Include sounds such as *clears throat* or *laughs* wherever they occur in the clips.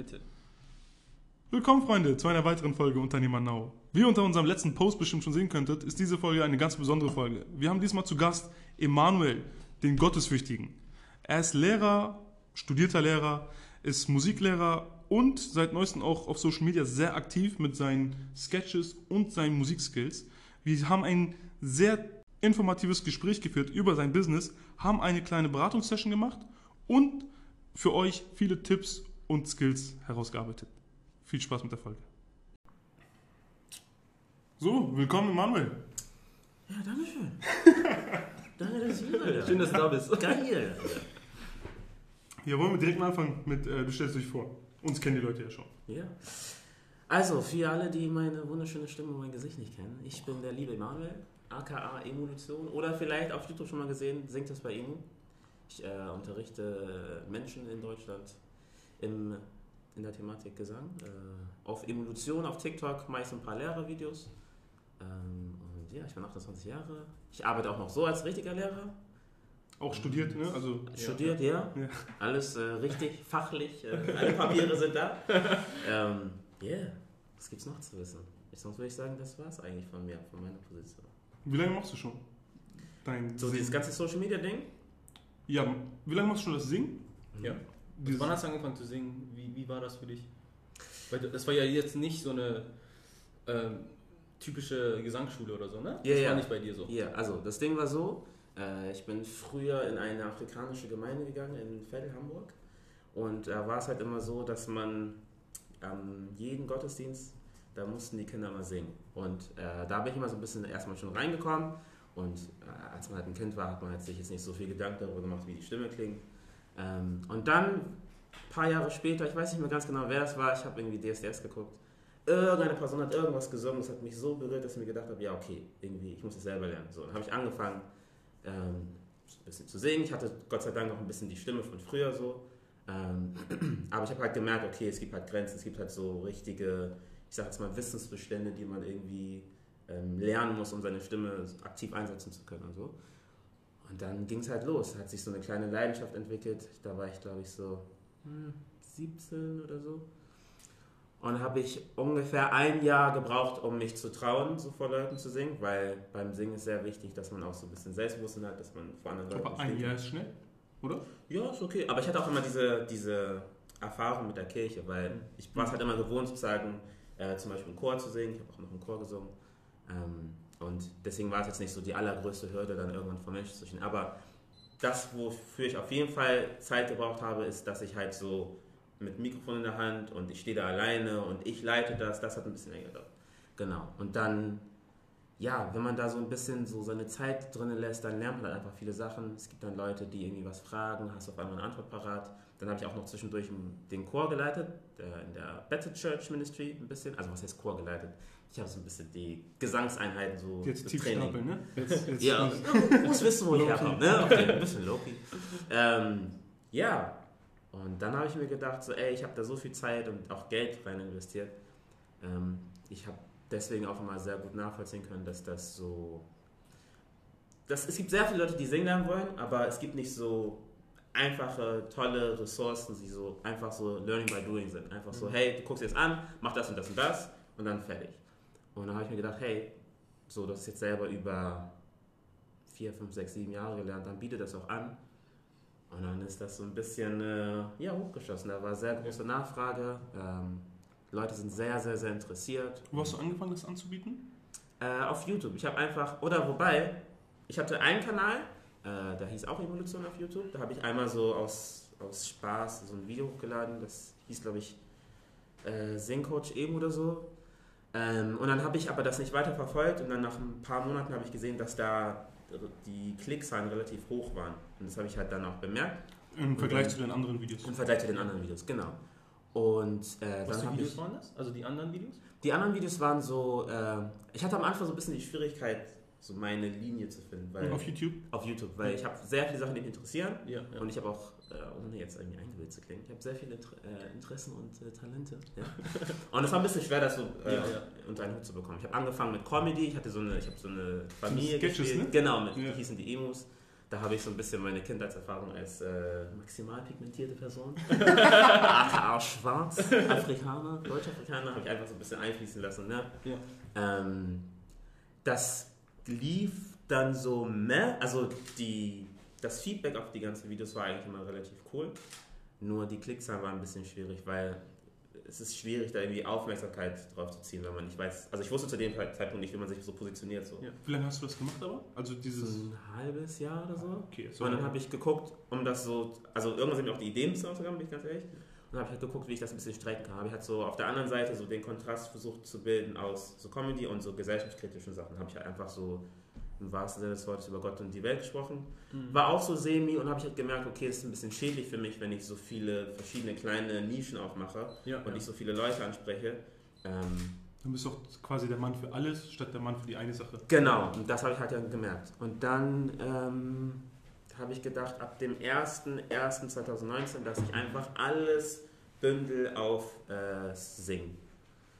Bitte. Willkommen, Freunde, zu einer weiteren Folge Unternehmer Now. Wie ihr unter unserem letzten Post bestimmt schon sehen könntet, ist diese Folge eine ganz besondere Folge. Wir haben diesmal zu Gast Emanuel, den Gottesfürchtigen. Er ist Lehrer, studierter Lehrer, ist Musiklehrer und seit neuestem auch auf Social Media sehr aktiv mit seinen Sketches und seinen Musikskills. Wir haben ein sehr informatives Gespräch geführt über sein Business, haben eine kleine Beratungssession gemacht und für euch viele Tipps und Skills herausgearbeitet. Viel Spaß mit der Folge. So, willkommen Emanuel. Ja, danke schön. *laughs* danke, dass ich hier bin. Schön, dass du da bist. Geil. Hier wollen wir direkt mal anfangen mit, äh, du stellst dich vor. Uns kennen die Leute ja schon. Ja. Also, für alle, die meine wunderschöne Stimme und mein Gesicht nicht kennen, ich bin der liebe Emanuel, aka Evolution. Oder vielleicht auf YouTube schon mal gesehen, singt das bei Emu. Ich äh, unterrichte Menschen in Deutschland im, in der Thematik Gesang. Äh, auf Evolution, auf TikTok, meist ein paar Lehrervideos. Ähm, und ja, ich bin 28 Jahre. Ich arbeite auch noch so als richtiger Lehrer. Auch studiert, ne? Also, Studiert, ja. Ja. Alles äh, richtig, fachlich. Äh, alle Papiere sind da. *laughs* Ähm, yeah. Was gibt's noch zu wissen? Ich, sonst würde ich sagen, das war's eigentlich von mir, von meiner Position. wie lange machst du schon? Dein So, dieses ganze Social Media Ding? Ja, wie lange machst du schon das Singen? Ja. Dieses- Wann hast du angefangen zu singen? Wie, wie war das für dich? Weil das war ja jetzt nicht so eine ähm, typische Gesangsschule oder so, ne? Ja, das ja. war nicht bei dir so. Ja, also das Ding war so, äh, ich bin früher in eine afrikanische Gemeinde gegangen in Veddel, Hamburg. Und da war es halt immer so, dass man am jeden Gottesdienst, da mussten die Kinder mal singen. Und äh, da bin ich immer so ein bisschen erstmal schon reingekommen. Und äh, als man halt ein Kind war, hat man halt sich jetzt nicht so viel Gedanken darüber gemacht, wie die Stimme klingt. Ähm, und dann, ein paar Jahre später, ich weiß nicht mehr ganz genau, wer es war, ich habe irgendwie DSDS geguckt. Irgendeine Person hat irgendwas gesungen, das hat mich so berührt, dass ich mir gedacht habe, ja okay, irgendwie, ich muss das selber lernen. So, dann habe ich angefangen, ähm, ein bisschen zu singen. Ich hatte Gott sei Dank noch ein bisschen die Stimme von früher so. Ähm, *clears throat* aber ich habe halt gemerkt, okay, es gibt halt Grenzen, es gibt halt so richtige, ich sag jetzt mal, Wissensbestände, die man irgendwie ähm, lernen muss, um seine Stimme aktiv einsetzen zu können und so. Und dann ging es halt los, hat sich so eine kleine Leidenschaft entwickelt. Da war ich, glaube ich, so hm, 17 oder so. Und habe ich ungefähr ein Jahr gebraucht, um mich zu trauen, so vor Leuten zu singen, weil beim Singen ist sehr wichtig, dass man auch so ein bisschen Selbstbewusstsein hat, dass man vor anderen Leuten Aber ein. Jahr ist schnell, oder? Ja, ist okay. Aber ich hatte auch immer diese, diese Erfahrung mit der Kirche, weil ich war es halt immer gewohnt, sozusagen äh, zum Beispiel im Chor zu singen. Ich habe auch noch im Chor gesungen. Ähm, und deswegen war es jetzt nicht so die allergrößte Hürde, dann irgendwann vor Menschen zu stehen. Aber das, wofür ich auf jeden Fall Zeit gebraucht habe, ist, dass ich halt so mit Mikrofon in der Hand und ich stehe da alleine und ich leite das, das hat ein bisschen länger gedauert. Genau. Und dann, ja, wenn man da so ein bisschen so seine Zeit drin lässt, dann lernt man halt einfach viele Sachen. Es gibt dann Leute, die irgendwie was fragen, hast auf einmal eine Antwort parat. Dann habe ich auch noch zwischendurch den Chor geleitet, in der Better Church Ministry ein bisschen. Also was heißt Chor geleitet? Ich habe so ein bisschen die Gesangseinheiten so Jetzt tief Training. stapeln, ne? Jetzt, jetzt Ja, du musst wissen, wo ich herkomme. Ne? Okay, ein bisschen low-key. Ähm, ja, und dann habe ich mir gedacht, so, ey, ich habe da so viel Zeit und auch Geld rein investiert. Ähm, ich habe deswegen auch immer sehr gut nachvollziehen können, dass das so. Das, es gibt sehr viele Leute, die singen lernen wollen, aber es gibt nicht so einfache, tolle Ressourcen, die so einfach so Learning by Doing sind. Einfach so, hey, du guckst jetzt an, mach das und das und das und dann fertig. Und dann habe ich mir gedacht, hey, so, du hast jetzt selber über vier, fünf, sechs, sieben Jahre gelernt, dann biete das auch an. Und dann ist das so ein bisschen äh, ja, hochgeschossen. Da war sehr große Nachfrage. Ähm, Leute sind sehr, sehr, sehr interessiert. Wo hast du angefangen, das anzubieten? Äh, auf YouTube. Ich habe einfach, oder wobei, ich hatte einen Kanal, äh, da hieß auch Evolution auf YouTube. Da habe ich einmal so aus, aus Spaß so ein Video hochgeladen. Das hieß, glaube ich, äh, Singcoach eben oder so. Ähm, und dann habe ich aber das nicht weiter verfolgt und dann nach ein paar Monaten habe ich gesehen, dass da die Klickzahlen relativ hoch waren. Und das habe ich halt dann auch bemerkt. Im Vergleich zu den anderen Videos. Im Vergleich zu den anderen Videos, genau. Und äh, Was dann für Videos ich. waren das? Also die anderen Videos? Die anderen Videos waren so. Äh, ich hatte am Anfang so ein bisschen die Schwierigkeit, so meine Linie zu finden. Weil, Auf YouTube? auf YouTube, weil ich habe sehr viele Sachen, die mich interessieren. Ja. ja. Und ich habe auch, äh, ohne jetzt irgendwie eingebildet zu klingen, ich habe sehr viele äh, Interessen und äh, Talente. Ja. *laughs* und es war ein bisschen schwer, das so äh, unter einen Hut zu bekommen. Ich habe angefangen mit Comedy, ich hatte so eine, ich habe so eine Familie Sketches, gespielt. ne? Genau, mit, die hießen die Emus. Da habe ich so ein bisschen meine Kindheitserfahrung als äh, maximal pigmentierte Person. *laughs* Ach, schwarz, Afrikaner, Deutsch-Afrikaner, habe ich einfach so ein bisschen einfließen lassen. Ne? Ja. Ähm, das lief dann so mehr, also die, das Feedback auf die ganzen Videos war eigentlich immer relativ cool. Nur die Klickzahlen waren ein bisschen schwierig, weil es ist schwierig, da irgendwie Aufmerksamkeit drauf zu ziehen, wenn man nicht weiß. Also ich wusste zu dem Zeitpunkt nicht, wie man sich so positioniert. So. Ja. Wie lange hast du das gemacht aber? Also dieses. Ein halbes Jahr oder so. Okay, so Und dann habe ich geguckt, um das so, also irgendwann sind mir auch die Ideen zu Instagram, bin ich ganz ehrlich. Und dann habe ich halt geguckt, wie ich das ein bisschen strecken kann. Habe ich halt so auf der anderen Seite so den Kontrast versucht zu bilden aus so Comedy und so gesellschaftskritischen Sachen. Habe ich halt einfach so im wahrsten Sinne des Wortes über Gott und die Welt gesprochen. Mhm. War auch so semi und habe ich halt gemerkt, okay, es ist ein bisschen schädlich für mich, wenn ich so viele verschiedene kleine Nischen aufmache Ja, und ja. ich so viele Leute anspreche. Ähm, Du bist doch quasi der Mann für alles, statt der Mann für die eine Sache. Genau, und das habe ich halt dann gemerkt. Und dann ähm, habe ich gedacht, ab dem 01.01.2019, dass ich einfach alles bündel auf äh, Singen.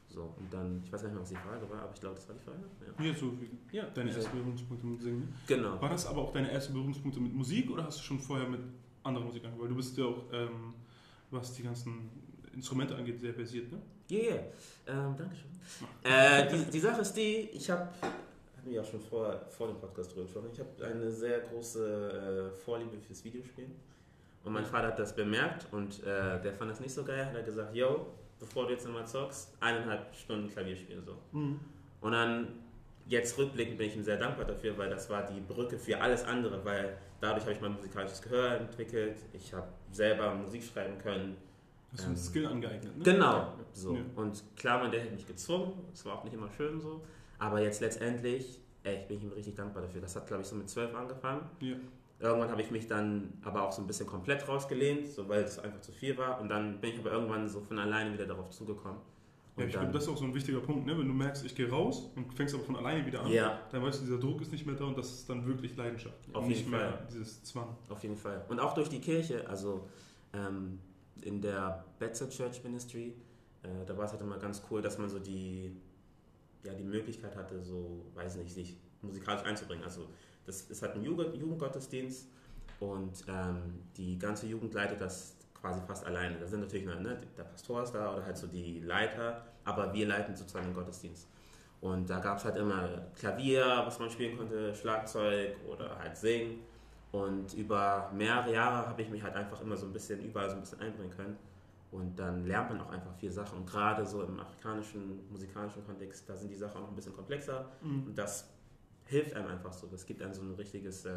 So, und dann, ich weiß nicht mehr, was die Frage war, aber ich glaube, das war die Frage. Ja. Hier so wie Ja. deine Ja. ersten Berührungspunkte mit Singen. Genau. War das aber auch deine ersten Berührungspunkte mit Musik oder hast du schon vorher mit anderer Musik angefangen? Weil du bist ja auch, ähm, was die ganzen Instrumente angeht, sehr versiert, ne? Ja, yeah, yeah. ähm, Dankeschön. Äh, die, die Sache ist die, ich habe, hatten wir auch schon vor, vor dem Podcast drüber gesprochen, ich habe eine sehr große äh, Vorliebe fürs Videospielen. Und mein Vater hat das bemerkt und äh, der fand das nicht so geil. Hat er gesagt, yo, bevor du jetzt nochmal zockst, eineinhalb Stunden Klavier spielen so. Und dann, jetzt rückblickend bin ich ihm sehr dankbar dafür, weil das war die Brücke für alles andere, weil dadurch habe ich mein musikalisches Gehör entwickelt, ich habe selber Musik schreiben können. Hast du einen Ähm, Skill angeeignet, ne? Genau, so. Ja. Und klar, man, der hat mich gezwungen, es war auch nicht immer schön so, aber jetzt letztendlich, bin ich ihm richtig dankbar dafür. Das hat, glaube ich, so mit zwölf angefangen. Ja. Irgendwann habe ich mich dann aber auch so ein bisschen komplett rausgelehnt, so weil es einfach zu viel war. Und dann bin ich aber irgendwann so von alleine wieder darauf zugekommen. Ja, ich glaube, das ist auch so ein wichtiger Punkt, ne? Wenn du merkst, ich gehe raus und fängst aber von alleine wieder an, Ja, dann weißt du, dieser Druck ist nicht mehr da und das ist dann wirklich Leidenschaft. Auf jeden nicht mehr Fall. dieses Zwang. auf jeden Fall. Und auch durch die Kirche, also ähm, in der Betzer Church Ministry, äh, da war es halt immer ganz cool, dass man so die, ja, die Möglichkeit hatte, so, weiß nicht, sich musikalisch einzubringen. Also das ist halt ein Jugend, Jugendgottesdienst und ähm, die ganze Jugend leitet das quasi fast alleine. Da sind natürlich ne, der Pastor ist da oder halt so die Leiter, aber wir leiten sozusagen den Gottesdienst. Und da gab es halt immer Klavier, was man spielen konnte, Schlagzeug oder halt Singen. Und über mehrere Jahre habe ich mich halt einfach immer so ein bisschen überall so ein bisschen einbringen können. Und dann lernt man auch einfach viel Sachen. Und gerade so im afrikanischen, musikalischen Kontext, da sind die Sachen auch noch ein bisschen komplexer. Und das hilft einem einfach so. Das gibt einem so ein richtiges äh,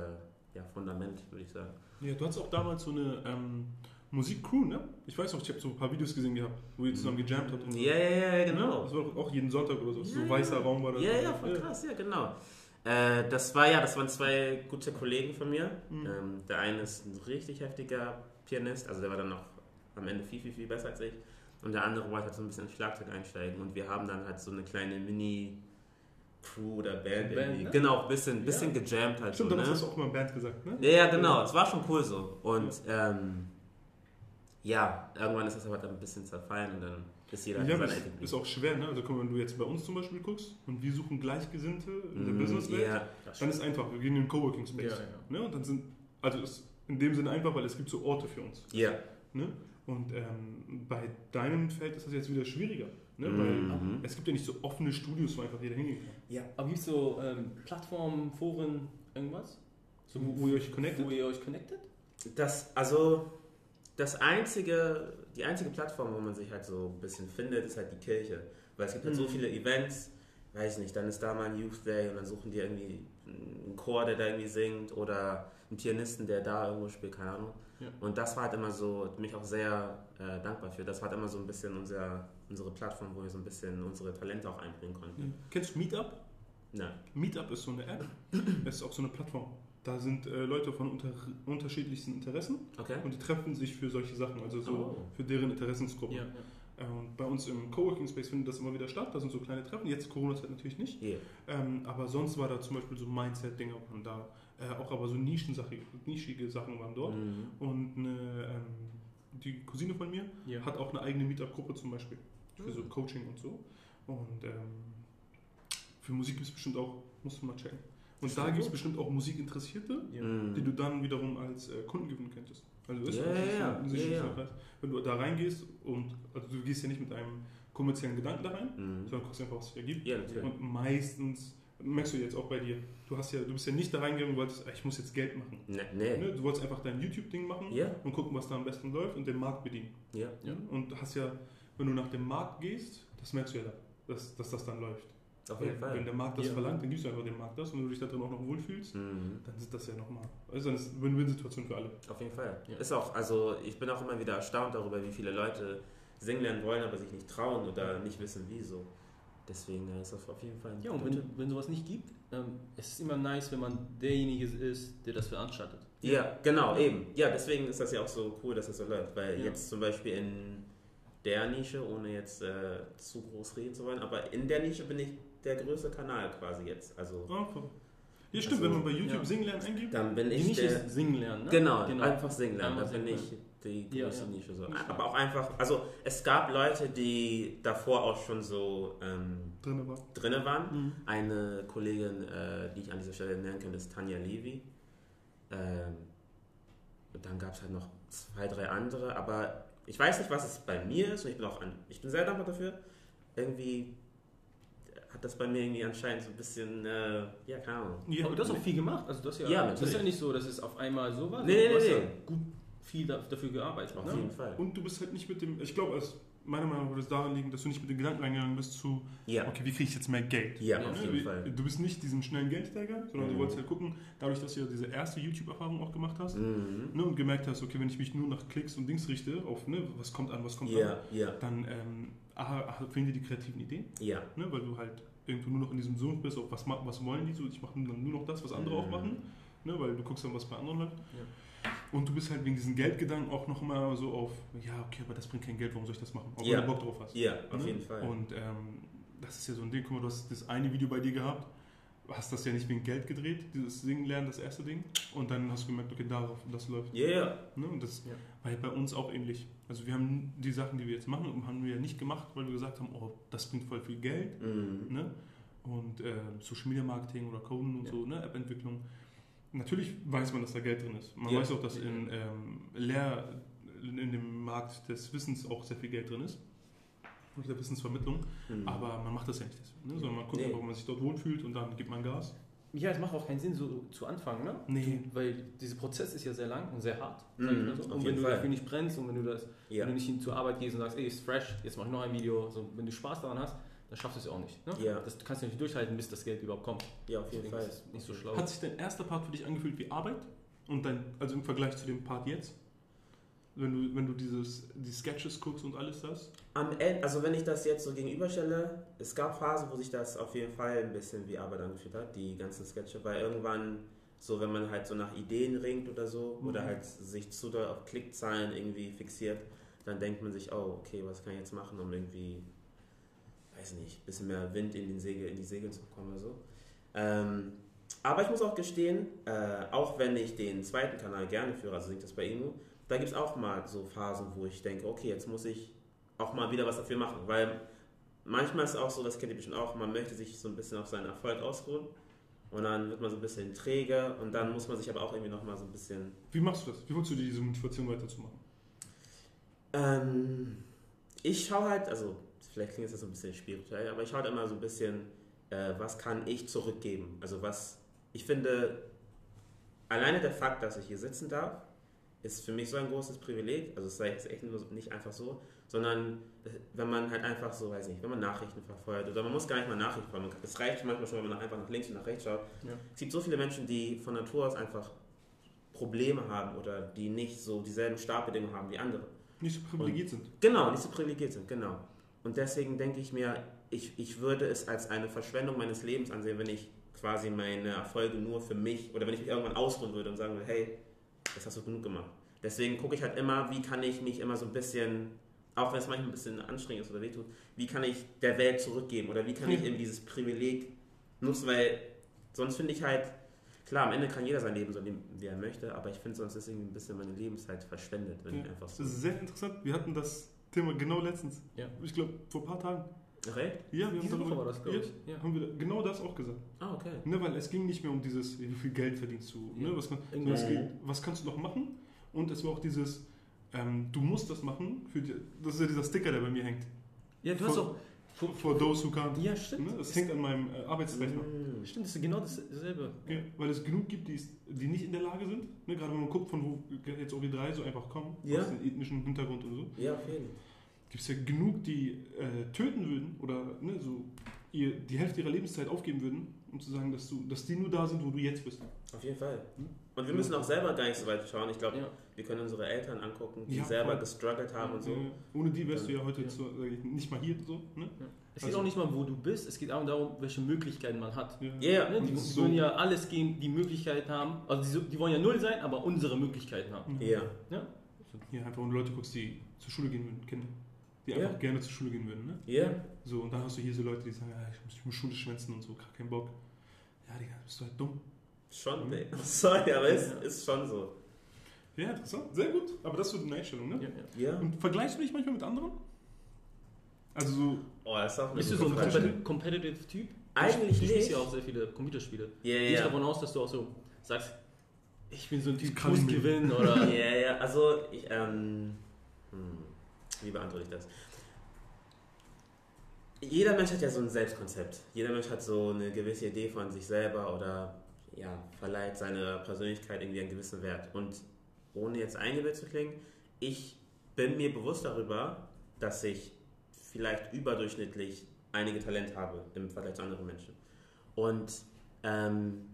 ja, Fundament, würde ich sagen. Ja, du hattest auch damals so eine ähm, Musikcrew, ne? Ich weiß noch, ich habe so ein paar Videos gesehen gehabt, wo ihr zusammen gejammt habt. Und so. Ja, ja, ja, genau. Das war auch jeden Sonntag oder so. Ja, so ja. weißer Raum war das. Ja, ja, voll krass, ja, genau. Äh, das war ja, das waren zwei gute Kollegen von mir. Mhm. Ähm, der eine ist ein richtig heftiger Pianist, also der war dann noch am Ende viel, viel, viel besser als ich. Und der andere wollte halt so ein bisschen ins Schlagzeug einsteigen und wir haben dann halt so eine kleine Mini-Crew oder Band, Band, irgendwie. ne? Genau, ein bisschen, bisschen gejammt halt Stimmt, so, ne? hast du auch mal Band gesagt, ne? Ja, ja, genau, es war schon cool so. Und ähm, ja, irgendwann ist das aber dann ein bisschen zerfallen und dann ist jeder Ja, seiner Ecke ist auch schwer, ne? Also guck wenn du jetzt bei uns zum Beispiel guckst und wir suchen Gleichgesinnte in der Mm, Businesswelt, Ja, dann ist einfach, wir gehen in den Coworking Space. Ja, ja. Ne? Und dann sind, also ist in dem Sinne einfach, weil es gibt so Orte für uns. ja. Ne? Und ähm, bei deinem Feld ist das jetzt wieder schwieriger. Ne? Mhm. Weil es gibt ja nicht so offene Studios, wo einfach jeder hingehen kann. Ja. Aber gibt es so ähm, Plattformen, Foren, irgendwas? So, Wo, wo ihr euch connectet? Wo ihr euch connectet? Das, also, das einzige, die einzige Plattform, wo man sich halt so ein bisschen findet, ist halt die Kirche. Weil es gibt halt so Mhm. viele Events, weiß nicht, dann ist da mal ein Youth Day und dann suchen die irgendwie einen Chor, der da irgendwie singt oder einen Pianisten, der da irgendwo spielt, keine Ahnung. Ja. Und das war halt immer so, bin ich auch sehr äh, dankbar für. Das war halt immer so ein bisschen unser, unsere Plattform, wo wir so ein bisschen unsere Talente auch einbringen konnten. Ja. Kennst du Meetup? Ja. Meetup ist so eine App. Es ist auch so eine Plattform. Da sind äh, Leute von unter, unterschiedlichsten Interessen Okay? und die treffen sich für solche Sachen, also so Oh. für deren Interessensgruppen. Ja. Äh, Und bei uns im Coworking Space findet das immer wieder statt. Da sind so kleine Treffen. Jetzt Corona-Zeit natürlich nicht. Hier. Ähm, aber sonst war da zum Beispiel so Mindset-Dinger waren da. Äh, auch aber so Nischensache, nischige Sachen waren dort. Mhm. Und eine, ähm, die Cousine von mir Ja. hat auch eine eigene Meetup-Gruppe zum Beispiel. Für so Mhm. Coaching und so. Und ähm, für Musik gibt es bestimmt auch, musst du mal checken. Und da gibt es bestimmt auch Musikinteressierte, Ja. Mhm. die du dann wiederum als äh, Kunden gewinnen könntest. Also ist Ja, ja, ja. Wenn du da reingehst und also du gehst ja nicht mit einem kommerziellen Gedanken da rein, Mhm. sondern guckst einfach, was sich ergibt. Ja. Und meistens, merkst du jetzt auch bei dir, du hast ja, du bist ja nicht da reingegangen und wolltest, ah, ich muss jetzt Geld machen. Ne, nee. Ne? Du wolltest einfach dein YouTube-Ding machen Ja, und gucken, was da am besten läuft und den Markt bedienen. ja. Ja. Und hast ja, wenn du nach dem Markt gehst, das merkst du ja da, dass, dass das dann läuft. Auf jeden Wenn Fall. der Markt das Ja. verlangt, dann gibst du einfach dem Markt das und wenn du dich da drin auch noch wohlfühlst, Mhm. dann ist das ja nochmal. Also dann ist eine Win-Win-Situation für alle. Auf jeden Fall. Ja. Ist auch, also ich bin auch immer wieder erstaunt darüber, wie viele Leute singen lernen wollen, aber sich nicht trauen oder nicht wissen, wieso. Deswegen ist das auf jeden Fall ein Ja, und wenn, wenn sowas nicht gibt, ähm, es ist immer nice, wenn man derjenige ist, der das veranstaltet. Ja, genau, eben. Ja, deswegen ist das ja auch so cool, dass es so läuft. Weil Ja. jetzt zum Beispiel in der Nische, ohne jetzt äh, zu groß reden zu wollen, aber in der Nische bin ich der größte Kanal quasi jetzt. Also voll. Ja, stimmt, Also, wenn man bei YouTube ja. Singen lernen eingibt, dann bin Die ich Nische der. ist singen lernen, ne? Genau, einfach singen lernen. Da Einmal bin ich die Ja, größte ja. Nische. So. Ja. Aber auch einfach, also es gab Leute, die davor auch schon so ähm, drin war. drinne waren. Mhm. Eine Kollegin, äh, die ich an dieser Stelle nennen kann, ist Tanja Levi. Ähm, und dann gab es halt noch zwei, drei andere, aber ich weiß nicht, was es bei mir ist und ich bin auch an, ich bin sehr dankbar dafür. Irgendwie das bei mir irgendwie anscheinend so ein bisschen, äh, ja, keine Ahnung. Ja, Aber du hast auch viel gemacht. Also das, ja, Ja, das ist ja nicht so, dass es auf einmal so war. Nee, nee, du hast nee, ja gut viel da, dafür gearbeitet. Auf Ne? jeden Fall. Und du bist halt nicht mit dem, ich glaube, es- meiner Meinung nach würde es daran liegen, dass du nicht mit dem Gedanken reingegangen bist zu, Ja, okay, wie kriege ich jetzt mehr Geld? ja, Ja, auf Ne, jeden wie- Fall. Du bist nicht diesen schnellen Geldsteiger, sondern du Mhm. wolltest halt gucken, dadurch, dass du ja diese erste YouTube-Erfahrung auch gemacht hast Mhm. ne, und gemerkt hast, okay, wenn ich mich nur nach Klicks und Dings richte, auf ne, was kommt an, was kommt an, Ja, ja, dann ähm, aha, aha, fehlen dir die kreativen Ideen, ja. ne, weil du halt irgendwo nur noch in diesem Sumpf bist, auf was, was wollen die so, ich mache dann nur noch das, was andere auch Mhm. machen, ne, weil du guckst dann, was bei anderen läuft. Ja. Und du bist halt wegen diesen Geldgedanken auch noch mal so auf, ja, okay, aber das bringt kein Geld, warum soll ich das machen? Auch Ja. wenn du Bock drauf hast. Ja, auf Ne? jeden Fall. Und ähm, das ist ja so ein Ding, guck mal, du hast das eine Video bei dir gehabt, hast das ja nicht wegen Geld gedreht, dieses Singen lernen, das erste Ding. Und dann hast du gemerkt, okay, darauf, das läuft. Ja, ja. Ne? Und das Ja. war ja bei uns auch ähnlich. Also wir haben die Sachen, die wir jetzt machen, haben wir ja nicht gemacht, weil wir gesagt haben, oh, das bringt voll viel Geld. Mhm. Ne? Und äh, Social Media Marketing oder Coden und Ja. so, ne? App-Entwicklung. Natürlich weiß man, dass da Geld drin ist. Man Ja. weiß auch, dass in ähm, Lehr in dem Markt des Wissens auch sehr viel Geld drin ist. Und der Wissensvermittlung. Mhm. Aber man macht das ja nicht deswegen, ne? sondern man guckt Nee. einfach, ob man sich dort wohlfühlt und dann gibt man Gas. Ja, es macht auch keinen Sinn, so zu anfangen, ne? Nee. Weil dieser Prozess ist ja sehr lang und sehr hart. Mhm, so. Und wenn du Fall. dafür nicht brennst und wenn du das, ja. wenn du nicht hin zur Arbeit gehst und sagst, ey, ist fresh, jetzt mache ich noch ein Video, so, wenn du Spaß daran hast, dann schaffst du es ja auch nicht. Ne? Ja. Das kannst du nicht durchhalten, bis das Geld überhaupt kommt. ja, auf jeden Fall. ist nicht so schlau. Hat sich dein erster Part für dich angefühlt wie Arbeit? Und dein, also im Vergleich zu dem Part jetzt? Wenn du, wenn du dieses, die Sketches guckst und alles das? Am Ende, also wenn ich das jetzt so gegenüberstelle, es gab Phasen, wo sich das auf jeden Fall ein bisschen wie Arbeit angefühlt hat, die ganzen Sketche, weil irgendwann, so wenn man halt so nach Ideen ringt oder so, Mhm. oder halt sich zu doll auf Klickzahlen irgendwie fixiert, dann denkt man sich, oh, okay, was kann ich jetzt machen, um irgendwie, weiß nicht, ein bisschen mehr Wind in, den Segel, in die Segel zu bekommen oder so. Ähm, aber ich muss auch gestehen, äh, auch wenn ich den zweiten Kanal gerne führe, also singt das bei Emu, da gibt es auch mal so Phasen, wo ich denke, okay, jetzt muss ich auch mal wieder was dafür machen, weil manchmal ist es auch so, das kennt ihr bestimmt auch, man möchte sich so ein bisschen auf seinen Erfolg ausruhen und dann wird man so ein bisschen träge und dann muss man sich aber auch irgendwie noch mal so ein bisschen Wie machst du das? Wie holst du dir diese Motivation weiterzumachen? Ähm, ich schaue halt, also vielleicht klingt es jetzt so ein bisschen spirituell, aber ich schaue halt immer so ein bisschen, äh, was kann ich zurückgeben? Also was, ich finde, alleine der Fakt, dass ich hier sitzen darf, ist für mich so ein großes Privileg. Also es jetzt echt nicht einfach so, sondern wenn man halt einfach so, weiß nicht, wenn man Nachrichten verfolgt oder man muss gar nicht mal Nachrichten verfolgen. Es reicht manchmal schon, wenn man einfach nach links und nach rechts schaut. Ja. Es gibt so viele Menschen, die von Natur aus einfach Probleme haben oder die nicht so dieselben Startbedingungen haben wie andere. Nicht so privilegiert sind. Genau, nicht so privilegiert sind, genau. Und deswegen denke ich mir, ich, ich würde es als eine Verschwendung meines Lebens ansehen, wenn ich quasi meine Erfolge nur für mich oder wenn ich mich irgendwann ausruhen würde und sagen würde, hey, das hast du genug gemacht. Deswegen gucke ich halt immer, wie kann ich mich immer so ein bisschen, auch wenn es manchmal ein bisschen anstrengend ist oder wehtut, wie kann ich der Welt zurückgeben oder wie kann ich eben dieses Privileg nutzen, weil sonst finde ich halt, klar, am Ende kann jeder sein Leben so leben, wie er möchte, aber ich finde sonst ist irgendwie ein bisschen meine Lebenszeit verschwendet, wenn ich Ja. einfach Das so... ist sehr interessant. Wir hatten das Thema genau letztens. Ja. Ich glaube, vor ein paar Tagen. Okay? Ja, wir haben Diese Woche darüber, war das, glaube ich. Ja. haben wir genau das auch gesagt. Ah, okay. Ne, weil es ging nicht mehr um dieses, wie viel Geld verdienst du, ne, Ja. was, kann, es geht, was kannst du noch machen? Und es war auch dieses, ähm, du musst das machen, für die, das ist ja dieser Sticker, der bei mir hängt. Ja, du hast auch. For those who can't. Ja, stimmt. Ne, das hängt an meinem äh, Arbeitsrechner. Mm. Stimmt, das ist genau dasselbe. Ja, weil es genug gibt, die, es- die nicht in der Lage sind, ne, gerade wenn man guckt, von wo jetzt OB3 so einfach kommen, Ja. aus dem ethnischen Hintergrund und so, Ja, auf jeden Fall. Gibt es ja genug, die äh, töten würden oder ne, so ihr, die Hälfte ihrer Lebenszeit aufgeben würden, um zu sagen, dass, du, dass die nur da sind, wo du jetzt bist. Auf jeden Fall. Hm? Und wir müssen auch selber gar nicht so weit schauen. Ich glaube, Ja. wir können unsere Eltern angucken, die Ja, selber voll. gestruggelt haben und so. Äh, ohne die wärst du ja heute Ja. zu, ich, nicht mal hier so. Ne? Es geht Also- auch nicht mal, wo du bist, es geht auch darum, welche Möglichkeiten man hat. Ja. Ja, Ne? Und Die, die so- wollen ja alles geben, die Möglichkeiten haben. Also die, die wollen ja null sein, aber unsere Möglichkeiten haben. ja. Ja? Hier einfach, wenn du Leute guckst, die zur Schule gehen würden, Kinder. Die Ja. einfach gerne zur Schule gehen würden. Ne? Ja. So, und dann hast du hier so Leute, die sagen, ja, ich, muss, ich muss Schule schwänzen und so, gar keinen Bock. Ja, Digga, bist du halt dumm. Schon, Mhm. ey. *laughs* Sorry, aber es Ja. ist schon so. Ja, interessant. Sehr gut. Aber das ist so deine Einstellung, ne? Ja, ja. Ja. Und vergleichst du dich manchmal mit anderen? Also so, Oh, das ist auch eine Bist du so ein competitive, Typ? Eigentlich du spielst nicht. ja auch sehr viele Computerspiele. Ja, Gehst ja. davon aus, dass du auch so sagst, ich bin so ein Typ, Ich muss gewinnen *laughs* oder... Ja, ja, also ich, ähm, hm, wie beantworte ich das? Jeder Mensch hat ja so ein Selbstkonzept. Jeder Mensch hat so eine gewisse Idee von sich selber oder ja, verleiht seiner Persönlichkeit irgendwie einen gewissen Wert. Und ohne jetzt eingebildet zu klingen, ich bin mir bewusst darüber, dass ich vielleicht überdurchschnittlich einige Talente habe im Vergleich zu anderen Menschen. Und ähm,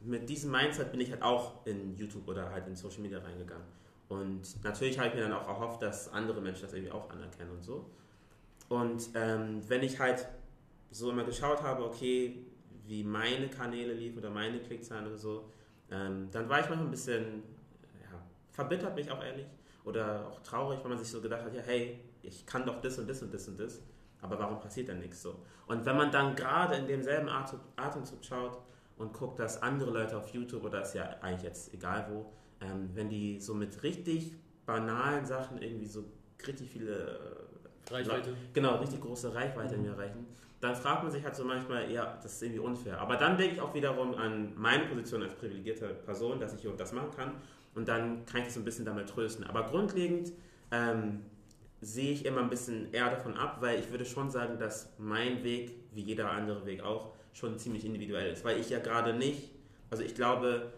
mit diesem Mindset bin ich halt auch in YouTube oder halt in Social Media reingegangen. Und natürlich habe ich mir dann auch erhofft, dass andere Menschen das irgendwie auch anerkennen und so. Und ähm, wenn ich halt so immer geschaut habe, okay, wie meine Kanäle liefen oder meine Klickzahlen oder so, ähm, dann war ich manchmal ein bisschen ja, verbittert, bin ich auch ehrlich, oder auch traurig, weil man sich so gedacht hat, ja, hey, ich kann doch das und das und das und das, aber warum passiert denn nichts so? Und wenn man dann gerade in demselben Atem- Atemzug schaut und guckt, dass andere Leute auf YouTube, oder ist ja eigentlich jetzt egal wo, ähm, wenn die so mit richtig banalen Sachen irgendwie so richtig viele Reichweite. genau, richtig große Reichweite mir erreichen, dann fragt man sich halt so manchmal, ja, das ist irgendwie unfair. Aber dann denke ich auch wiederum an meine Position als privilegierte Person, dass ich hier und das machen kann. Und dann kann ich das so ein bisschen damit trösten. Aber grundlegend ähm, sehe ich immer ein bisschen eher davon ab, weil ich würde schon sagen, dass mein Weg, wie jeder andere Weg auch, schon ziemlich individuell ist. Weil ich ja gerade nicht, also ich glaube,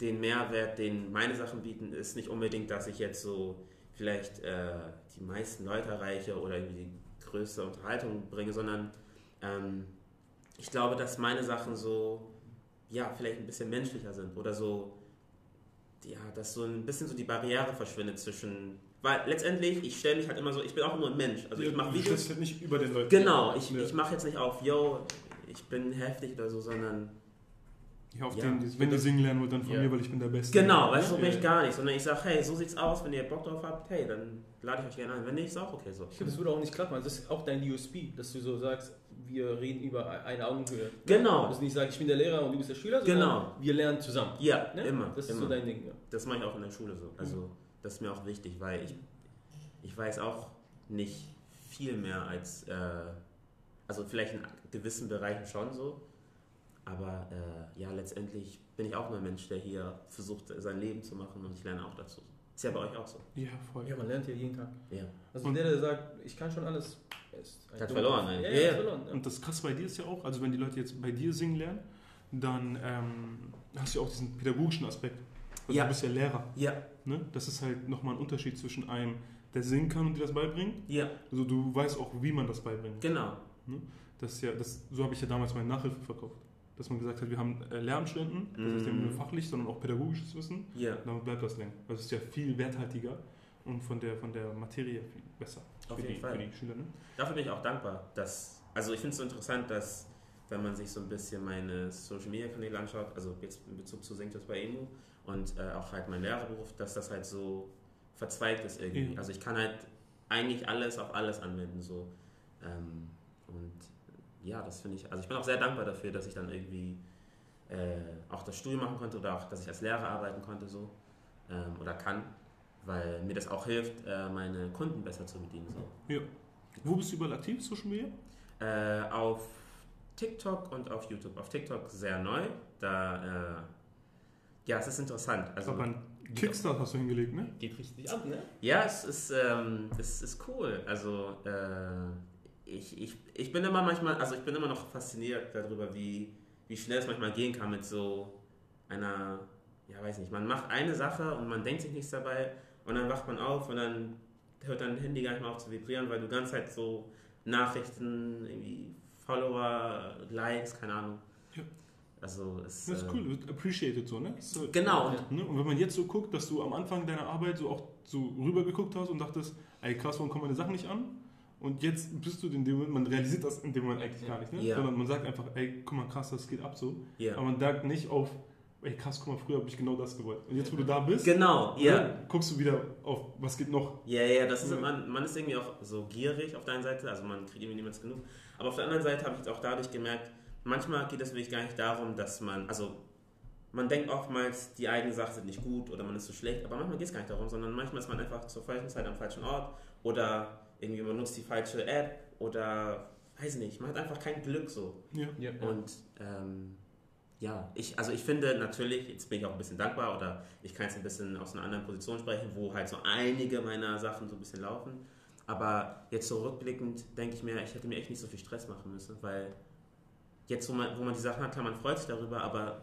den Mehrwert, den meine Sachen bieten, ist nicht unbedingt, dass ich jetzt so vielleicht äh, die meisten Leute erreiche oder irgendwie die größte Unterhaltung bringe, sondern ähm, ich glaube, dass meine Sachen so, ja, vielleicht ein bisschen menschlicher sind oder so, ja, dass so ein bisschen so die Barriere verschwindet zwischen, weil letztendlich, ich stelle mich halt immer so, ich bin auch nur ein Mensch, also ich mache du Videos, stehst halt nicht über den Leuten. genau, ich, Ja. ich mache jetzt nicht auf, yo, ich bin heftig oder so, sondern Ja, auf Ja. den, wenn die singen lernen wollt, dann von Ja. mir, weil ich bin der Beste. Genau, weißt du, so bin ich gar nicht, sondern ich sage, hey, so sieht's aus, wenn ihr Bock drauf habt, hey, dann lade ich euch gerne ein. Wenn nicht, ist auch okay so. Ich glaube, das würde auch nicht klappen. Also Das ist auch dein USP, dass du so sagst, wir reden über eine Augenhöhe. Genau. Dass du nicht sagst, ich bin der Lehrer und du bist der Schüler, sondern Genau. wir lernen zusammen. Ja, Ne? immer. Das ist immer. so dein Ding. Ja. Das mache ich auch in der Schule so. Also, das ist mir auch wichtig, weil ich, ich weiß auch nicht viel mehr als, äh, also vielleicht in gewissen Bereichen schon so, aber äh, ja, letztendlich bin ich auch nur ein Mensch, der hier versucht, sein Leben zu machen und ich lerne auch dazu. Ist ja bei euch auch so. Ja, voll. ja, man lernt ja jeden Tag. Ja. Also Und- der, der sagt, ich kann schon alles, er ist ein Hat verloren, Ja, ja, Ja, ja. hat verloren. Ja. Und das krasse bei dir ist ja auch, also wenn die Leute jetzt bei dir singen lernen, dann ähm, hast du ja auch diesen pädagogischen Aspekt. Also Ja. du bist ja Lehrer. Ja, Ne? Das ist halt nochmal ein Unterschied zwischen einem, der singen kann und dir das beibringt. ja, Also du weißt auch, wie man das beibringt. genau. Das ist ja, das, so habe ich ja damals meine Nachhilfe verkauft. Dass man gesagt hat, wir haben äh, Lehramtsstudenten, das haben Mhm. nicht nur fachlich, sondern auch pädagogisches Wissen. Ja, Damit bleibt das länger. Das ist ja viel werthaltiger und von der, von der Materie viel besser. Auf für, jeden die, Fall. für die Schüler. Ne? Dafür bin ich auch dankbar, dass, also ich finde es so interessant, dass wenn man sich so ein bisschen meine Social Media Kanäle anschaut, also jetzt in Bezug zu Singtest bei Emu und äh, auch halt mein Lehrerberuf, dass das halt so verzweigt ist irgendwie. Ja. Also ich kann halt eigentlich alles auf alles anwenden so. Ähm, und ja, das finde ich, also ich bin auch sehr dankbar dafür, dass ich dann irgendwie äh, auch das Studium machen konnte oder auch, dass ich als Lehrer arbeiten konnte so ähm, oder kann, weil mir das auch hilft, äh, meine Kunden besser zu bedienen so. Wo bist du überall aktiv, Social Media? Äh, auf TikTok und auf YouTube. Auf TikTok sehr neu. Da, äh, ja, es ist interessant. Ich Also, glaube, ein Kickstart hast du hingelegt, ne? Geht richtig ab, ne? ja, es ist, ähm, es ist cool. Also, äh, ich, ich, ich bin immer manchmal, also ich bin immer noch fasziniert darüber, wie, wie schnell es manchmal gehen kann mit so einer, ja, weiß nicht, man macht eine Sache und man denkt sich nichts dabei und dann wacht man auf und dann hört dein Handy gar nicht mehr auf zu vibrieren, weil du die ganze Zeit so Nachrichten, irgendwie Follower, Likes, keine Ahnung. Ja. Also, es Das ist äh, cool, wird appreciated so, ne? So, Genau. Ja. Ne? Und wenn man jetzt so guckt, dass du am Anfang deiner Arbeit so auch so rübergeguckt hast und dachtest, ey krass, warum kommen meine Sachen nicht an? Und jetzt bist du in dem Moment, man realisiert das in dem Moment eigentlich gar nicht, ne? Ja. Sondern man sagt einfach, ey, guck mal, krass, das geht ab so. Ja. Aber man sagt nicht auf, ey krass, guck mal, früher habe ich genau das gewollt. Und jetzt, wo du da bist, Genau, ja. guckst du wieder auf, was geht noch. Ja, ja, das ist, man, man ist irgendwie auch so gierig auf der einen Seite, also man kriegt irgendwie niemals genug. Aber auf der anderen Seite habe ich jetzt auch dadurch gemerkt, manchmal geht es wirklich gar nicht darum, dass man, also man denkt oftmals, die eigenen Sachen sind nicht gut oder man ist zu schlecht, aber manchmal geht es gar nicht darum, sondern manchmal ist man einfach zur falschen Zeit am falschen Ort oder irgendwie man nutzt die falsche App oder weiß nicht, man hat einfach kein Glück so. Ja. Ja. Und ähm, ja, ich, also ich finde natürlich, jetzt bin ich auch ein bisschen dankbar oder ich kann jetzt ein bisschen aus einer anderen Position sprechen, wo halt so einige meiner Sachen so ein bisschen laufen. Aber jetzt so rückblickend denke ich mir, ich hätte mir echt nicht so viel Stress machen müssen, weil jetzt, wo man, wo man die Sachen hat, klar, man freut sich darüber, aber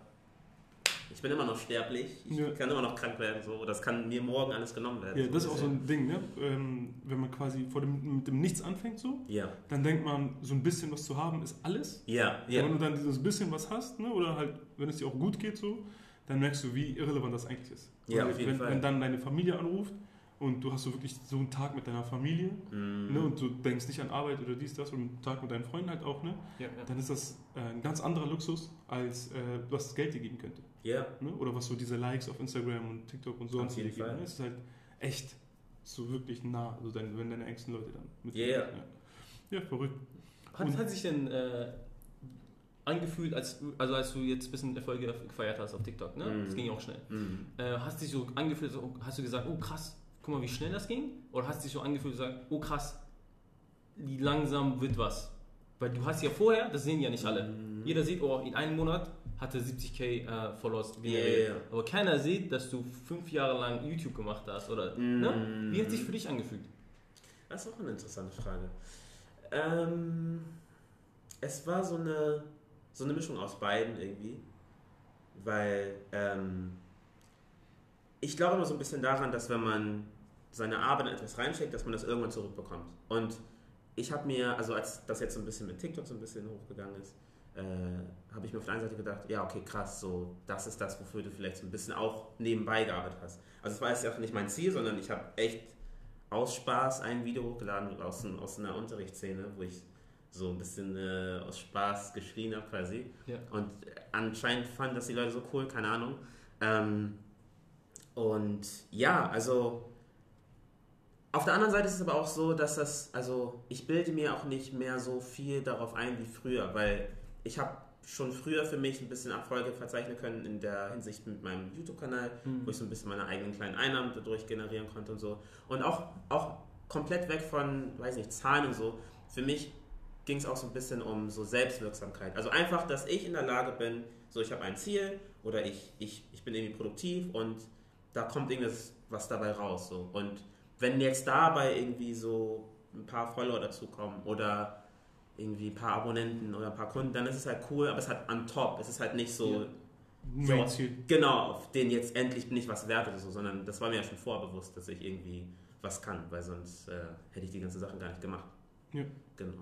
ich bin immer noch sterblich, ich Ja. kann immer noch krank werden, so, das kann mir morgen alles genommen werden. Ja, das ist auch so ein Ding, ne? Ähm, wenn man quasi vor dem, mit dem Nichts anfängt so, Ja, dann denkt man, so ein bisschen was zu haben ist alles. ja, Ja. ja. Wenn du dann dieses bisschen was hast, ne, oder halt, wenn es dir auch gut geht so, dann merkst du, wie irrelevant das eigentlich ist. Ja, auf jeden wenn, Fall. wenn dann deine Familie anruft und du hast so wirklich so einen Tag mit deiner Familie, Mm. ne, und du denkst nicht an Arbeit oder dies, das, und einen Tag mit deinen Freunden halt auch, ne, Ja, ja. dann ist das äh, ein ganz anderer Luxus, als äh, was das Geld dir geben könnte. Ja, Ne? Oder was so diese Likes auf Instagram und TikTok und so Auf jeden geben. Fall. Ne? Es ist halt echt so wirklich nah, also dein, wenn deine engsten Leute dann mit Ja, dir- ja. ja. verrückt. Hat, hat sich denn äh, angefühlt, als, also als du jetzt ein bisschen Erfolge gefeiert hast auf TikTok, ne? Mhm. Das ging ja auch schnell. mm. Äh, hast dich so angefühlt, so, hast du gesagt, oh krass, guck mal, wie schnell das ging? Oder hast dich so angefühlt, gesagt, oh krass, wie langsam wird was? Weil du hast ja vorher, das sehen ja nicht alle. Mhm. Jeder sieht, oh, in einem Monat hatte 70k äh, Followers generiert. ja, ja. Aber keiner sieht, dass du fünf Jahre lang YouTube gemacht hast. Oder, ne? Mhm. Wie hat sich für dich angefühlt? Das ist auch eine interessante Frage. Ähm, es war so eine, so eine Mischung aus beiden irgendwie. Weil ähm, ich glaube immer so ein bisschen daran, dass wenn man seine Arbeit in etwas reinsteckt, dass man das irgendwann zurückbekommt. Und ich habe mir, also als das jetzt so ein bisschen mit TikTok so ein bisschen hochgegangen ist, äh, habe ich mir auf der einen Seite gedacht, ja, okay, krass, so, das ist das, wofür du vielleicht so ein bisschen auch nebenbei gearbeitet hast. Also es war jetzt auch nicht mein Ziel, sondern ich habe echt aus Spaß ein Video hochgeladen aus, aus einer Unterrichtsszene, wo ich so ein bisschen äh, aus Spaß geschrien habe quasi. Ja. Und anscheinend fanden das die Leute so cool, keine Ahnung. Ähm, und ja, also auf der anderen Seite ist es aber auch so, dass das, also ich bilde mir auch nicht mehr so viel darauf ein wie früher, weil ich habe schon früher für mich ein bisschen Erfolge verzeichnen können in der Hinsicht mit meinem YouTube-Kanal, wo ich so ein bisschen meine eigenen kleinen Einnahmen dadurch generieren konnte und so. Und auch, auch komplett weg von, weiß nicht, Zahlen und so. Für mich ging es auch so ein bisschen um so Selbstwirksamkeit. Also einfach, dass ich in der Lage bin, so ich habe ein Ziel oder ich, ich, ich bin irgendwie produktiv und da kommt irgendwas was dabei raus. So. Und wenn jetzt dabei irgendwie so ein paar Follower dazukommen oder irgendwie ein paar Abonnenten oder ein paar Kunden, dann ist es halt cool, aber es hat on top. Es ist halt nicht so, Ja. Ziel. genau, auf den jetzt endlich bin ich was wert oder so, sondern das war mir ja schon vorbewusst, dass ich irgendwie was kann, weil sonst äh, hätte ich die ganze Sache gar nicht gemacht. Ja. Genau.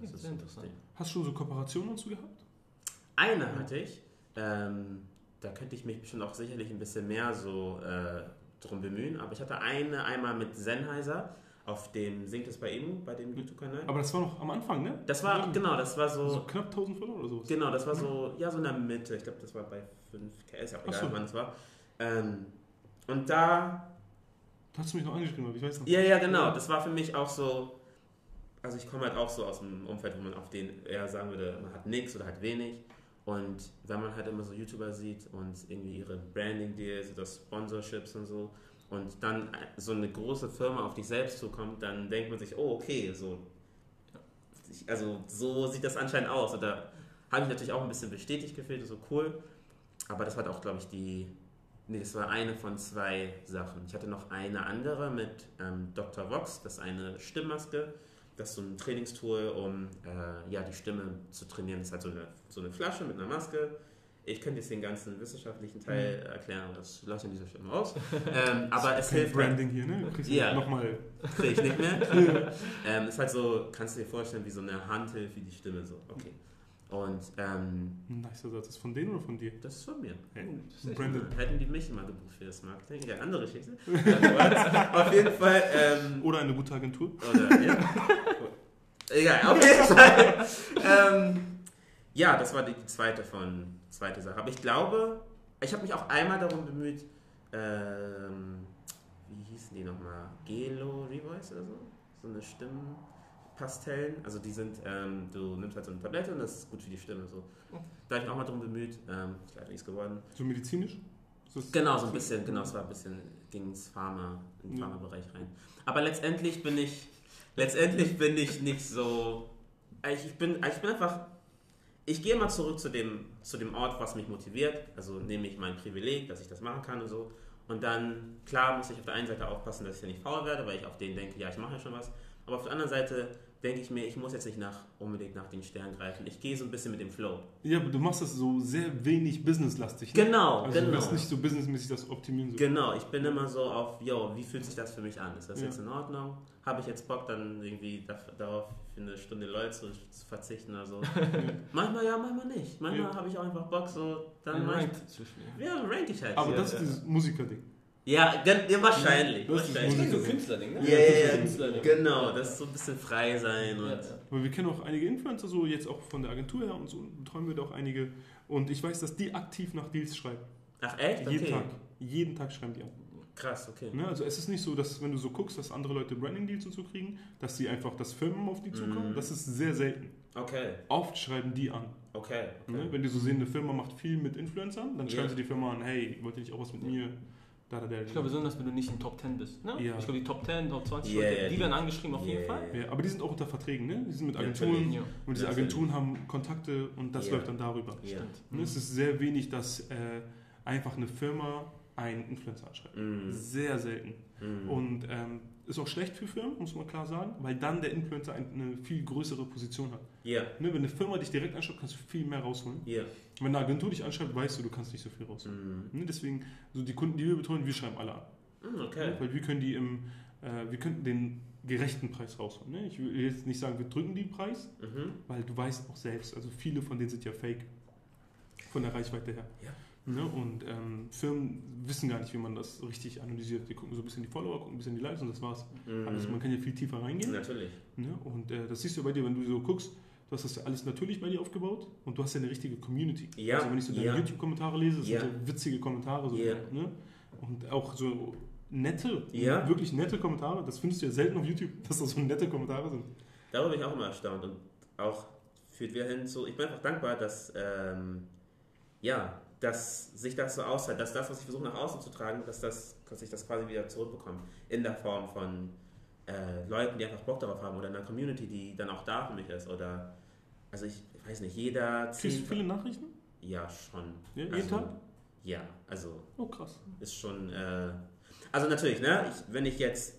Ja, so sehr das interessant. Ding. Hast du schon so Kooperationen so gehabt? Eine hatte ich, ähm, da könnte ich mich bestimmt auch sicherlich ein bisschen mehr so äh, drum bemühen, aber ich hatte eine einmal mit Sennheiser auf dem Singt es bei Emu, bei dem YouTube-Kanal. Aber das war noch am Anfang, ne? Das war, Ja. genau, das war So so, knapp 1000 Follower oder sowas. genau, das war so, ja, so in der Mitte, ich glaube, das war bei 5K, ist ja auch egal, so. wann es war. Ähm, und da Da hast du mich noch angeschrieben, aber ich weiß noch. Ja, ja, genau. Das war für mich auch so. Also ich komme halt auch so aus einem Umfeld, wo man auf den eher sagen würde, man hat nichts oder hat wenig. Und wenn man halt immer so YouTuber sieht und irgendwie ihre Branding-Deals oder Sponsorships und so und dann so eine große Firma auf dich selbst zukommt, dann denkt man sich, oh okay, so also so sieht das anscheinend aus. Und da habe ich natürlich auch ein bisschen bestätigt gefühlt, so cool. Aber das war auch, glaube ich, die, nee, das war eine von zwei Sachen. Ich hatte noch eine andere mit ähm, Dr. Vox, das ist eine Stimmmaske. Das ist so ein Trainingstool, um äh, ja, die Stimme zu trainieren. Das ist halt so eine, so eine Flasche mit einer Maske. Ich könnte jetzt den ganzen wissenschaftlichen Teil erklären, aber das lasse ich an dieser Stelle mal aus. Ähm, aber es hilft halt, Branding hier, ne? Du kriegst Ja. nochmal. kriege ich nicht mehr. *laughs* *laughs* ähm, ist halt so, kannst du dir vorstellen, wie so eine Handhilfe, wie die Stimme so. Okay. Und ähm, Ein nicer Satz. Ist von denen oder von dir? das ist von mir. Hey. Das ist echt Brandon. Hätten die mich mal gebucht für das Marketing? Ja, andere Geschichte. *laughs* auf jeden Fall. Ähm, Oder eine gute Agentur? oder, ja. Egal, auf jeden Fall. ähm, ja, das war die zweite von zweite Sache. Aber ich glaube, ich habe mich auch einmal darum bemüht, ähm, wie hießen die nochmal? Gelo Revoice oder so? So eine Stimmpastellen. Also die sind, ähm, du nimmst halt so eine Tablette und das ist gut für die Stimme. So. Da habe ich mich auch mal darum bemüht. Ähm, ist leider nichts geworden. So medizinisch? Genau, so ein bisschen, genau, es war ein bisschen, ging ins Pharma, in den Ja. Pharma-Bereich rein. Aber letztendlich bin ich, letztendlich bin ich nicht so, ich ich bin, ich bin einfach, ich gehe mal zurück zu dem, zu dem Ort, was mich motiviert, also nämlich mein Privileg, dass ich das machen kann und so. Und dann, klar, muss ich auf der einen Seite aufpassen, dass ich ja nicht faul werde, weil ich auf den denke, ja, ich mache ja schon was. Aber auf der anderen Seite denke ich mir, ich muss jetzt nicht nach, unbedingt nach den Sternen greifen. Ich gehe so ein bisschen mit dem Flow. Ja, aber du machst das so sehr wenig businesslastig. Ne? Genau, Also du genau. willst nicht so businessmäßig das optimieren. So. Genau, ich bin immer so auf, yo, wie fühlt sich das für mich an? Ist das Ja. jetzt in Ordnung? Habe ich jetzt Bock, dann irgendwie da, darauf für eine Stunde Leute zu, zu verzichten oder so? *laughs* manchmal ja, manchmal nicht. Manchmal Ja. habe ich auch einfach Bock, so, dann Ein mach ich, Rank zwischen mir. ja, rank ich halt. Aber ja, das ja. ist dieses Musikerding. Ja, ja, wahrscheinlich. Das ist wahrscheinlich. Musik. so ein Künstlerding, ne? Ja, ja, ja, Künstlerding. genau, das ist so ein bisschen frei sein und Ja, ja. Aber wir kennen auch einige Influencer, so jetzt auch von der Agentur her und so betreuen wir da auch einige. Und ich weiß, dass die aktiv nach Deals schreiben. Ach echt? Jeden Okay. Tag. Jeden Tag schreiben die an. Krass, okay. Ne? Also es ist nicht so, dass wenn du so guckst, dass andere Leute Branding-Deals und so kriegen, dass sie einfach, dass Firmen auf die zukommen. Mhm. Das ist sehr selten. Okay, Oft schreiben die an. okay. okay. Ne? Wenn die so sehen, eine Firma macht viel mit Influencern, dann Ja. schreiben sie die Firma an, hey, wollt ihr nicht auch was mit mir? Da, da, da. Ich glaube besonders, wenn du nicht in Top 10 bist. Ne? Ja. Ich glaube, die Top 10, Top 20 Ja, Leute, die die- werden angeschrieben auf jeden Ja, Fall. ja, aber die sind auch unter Verträgen, ne? Die sind mit Agenturen. Ja. und diese. Agenturen haben Kontakte und das läuft dann darüber. Ja. Ne? Es ist sehr wenig, dass äh, einfach eine Firma einen Influencer anschreibt. Mhm. Sehr selten. Mhm. Und ähm, ist auch schlecht für Firmen, muss man klar sagen, weil dann der Influencer ein- eine viel größere Position hat. Ja, Ne? Wenn eine Firma dich direkt anschreibt, kannst du viel mehr rausholen. ja. Wenn eine Agentur dich anschreibt, weißt du, du kannst nicht so viel rausholen. Mhm. Ne? Deswegen, so die Kunden, die wir betreuen, wir schreiben alle an. Mhm, Okay. Ne? Weil wir können die im, äh, wir könnten den gerechten Preis rausholen. Ne? Ich will jetzt nicht sagen, wir drücken den Preis, Mhm. weil du weißt auch selbst, also viele von denen sind ja fake. Von der Reichweite her. Ja. Ne? Und ähm, Firmen wissen gar nicht, wie man das richtig analysiert. Die gucken so ein bisschen die Follower, gucken ein bisschen die Likes und das war's. Mhm. Also man kann ja viel tiefer reingehen. Natürlich. Ne? Und äh, das siehst du bei dir, wenn du so guckst, du hast das ja alles natürlich bei dir aufgebaut und du hast ja eine richtige Community. Ja, Also wenn ich so deine ja. YouTube-Kommentare lese, das Ja. sind so witzige Kommentare. So, Ja. ne? Und auch so nette, Ja. wirklich nette Kommentare. Das findest du ja selten auf YouTube, dass das so nette Kommentare sind. Darüber bin ich auch immer erstaunt und auch führt wieder hin zu, ich bin einfach dankbar, dass, ähm, ja, dass sich das so auszahlt, dass das, was ich versuche nach außen zu tragen, dass, das, dass ich das quasi wieder zurückbekomme. In der Form von äh, Leuten, die einfach Bock darauf haben oder einer Community, die dann auch da für mich ist oder, also ich weiß nicht, jeder Kriegst du viele Nachrichten? Ja, schon. Ja, jeden also, Tag? Ja, also Oh, krass. ist schon. Äh, also natürlich, ne? Ich, wenn ich jetzt.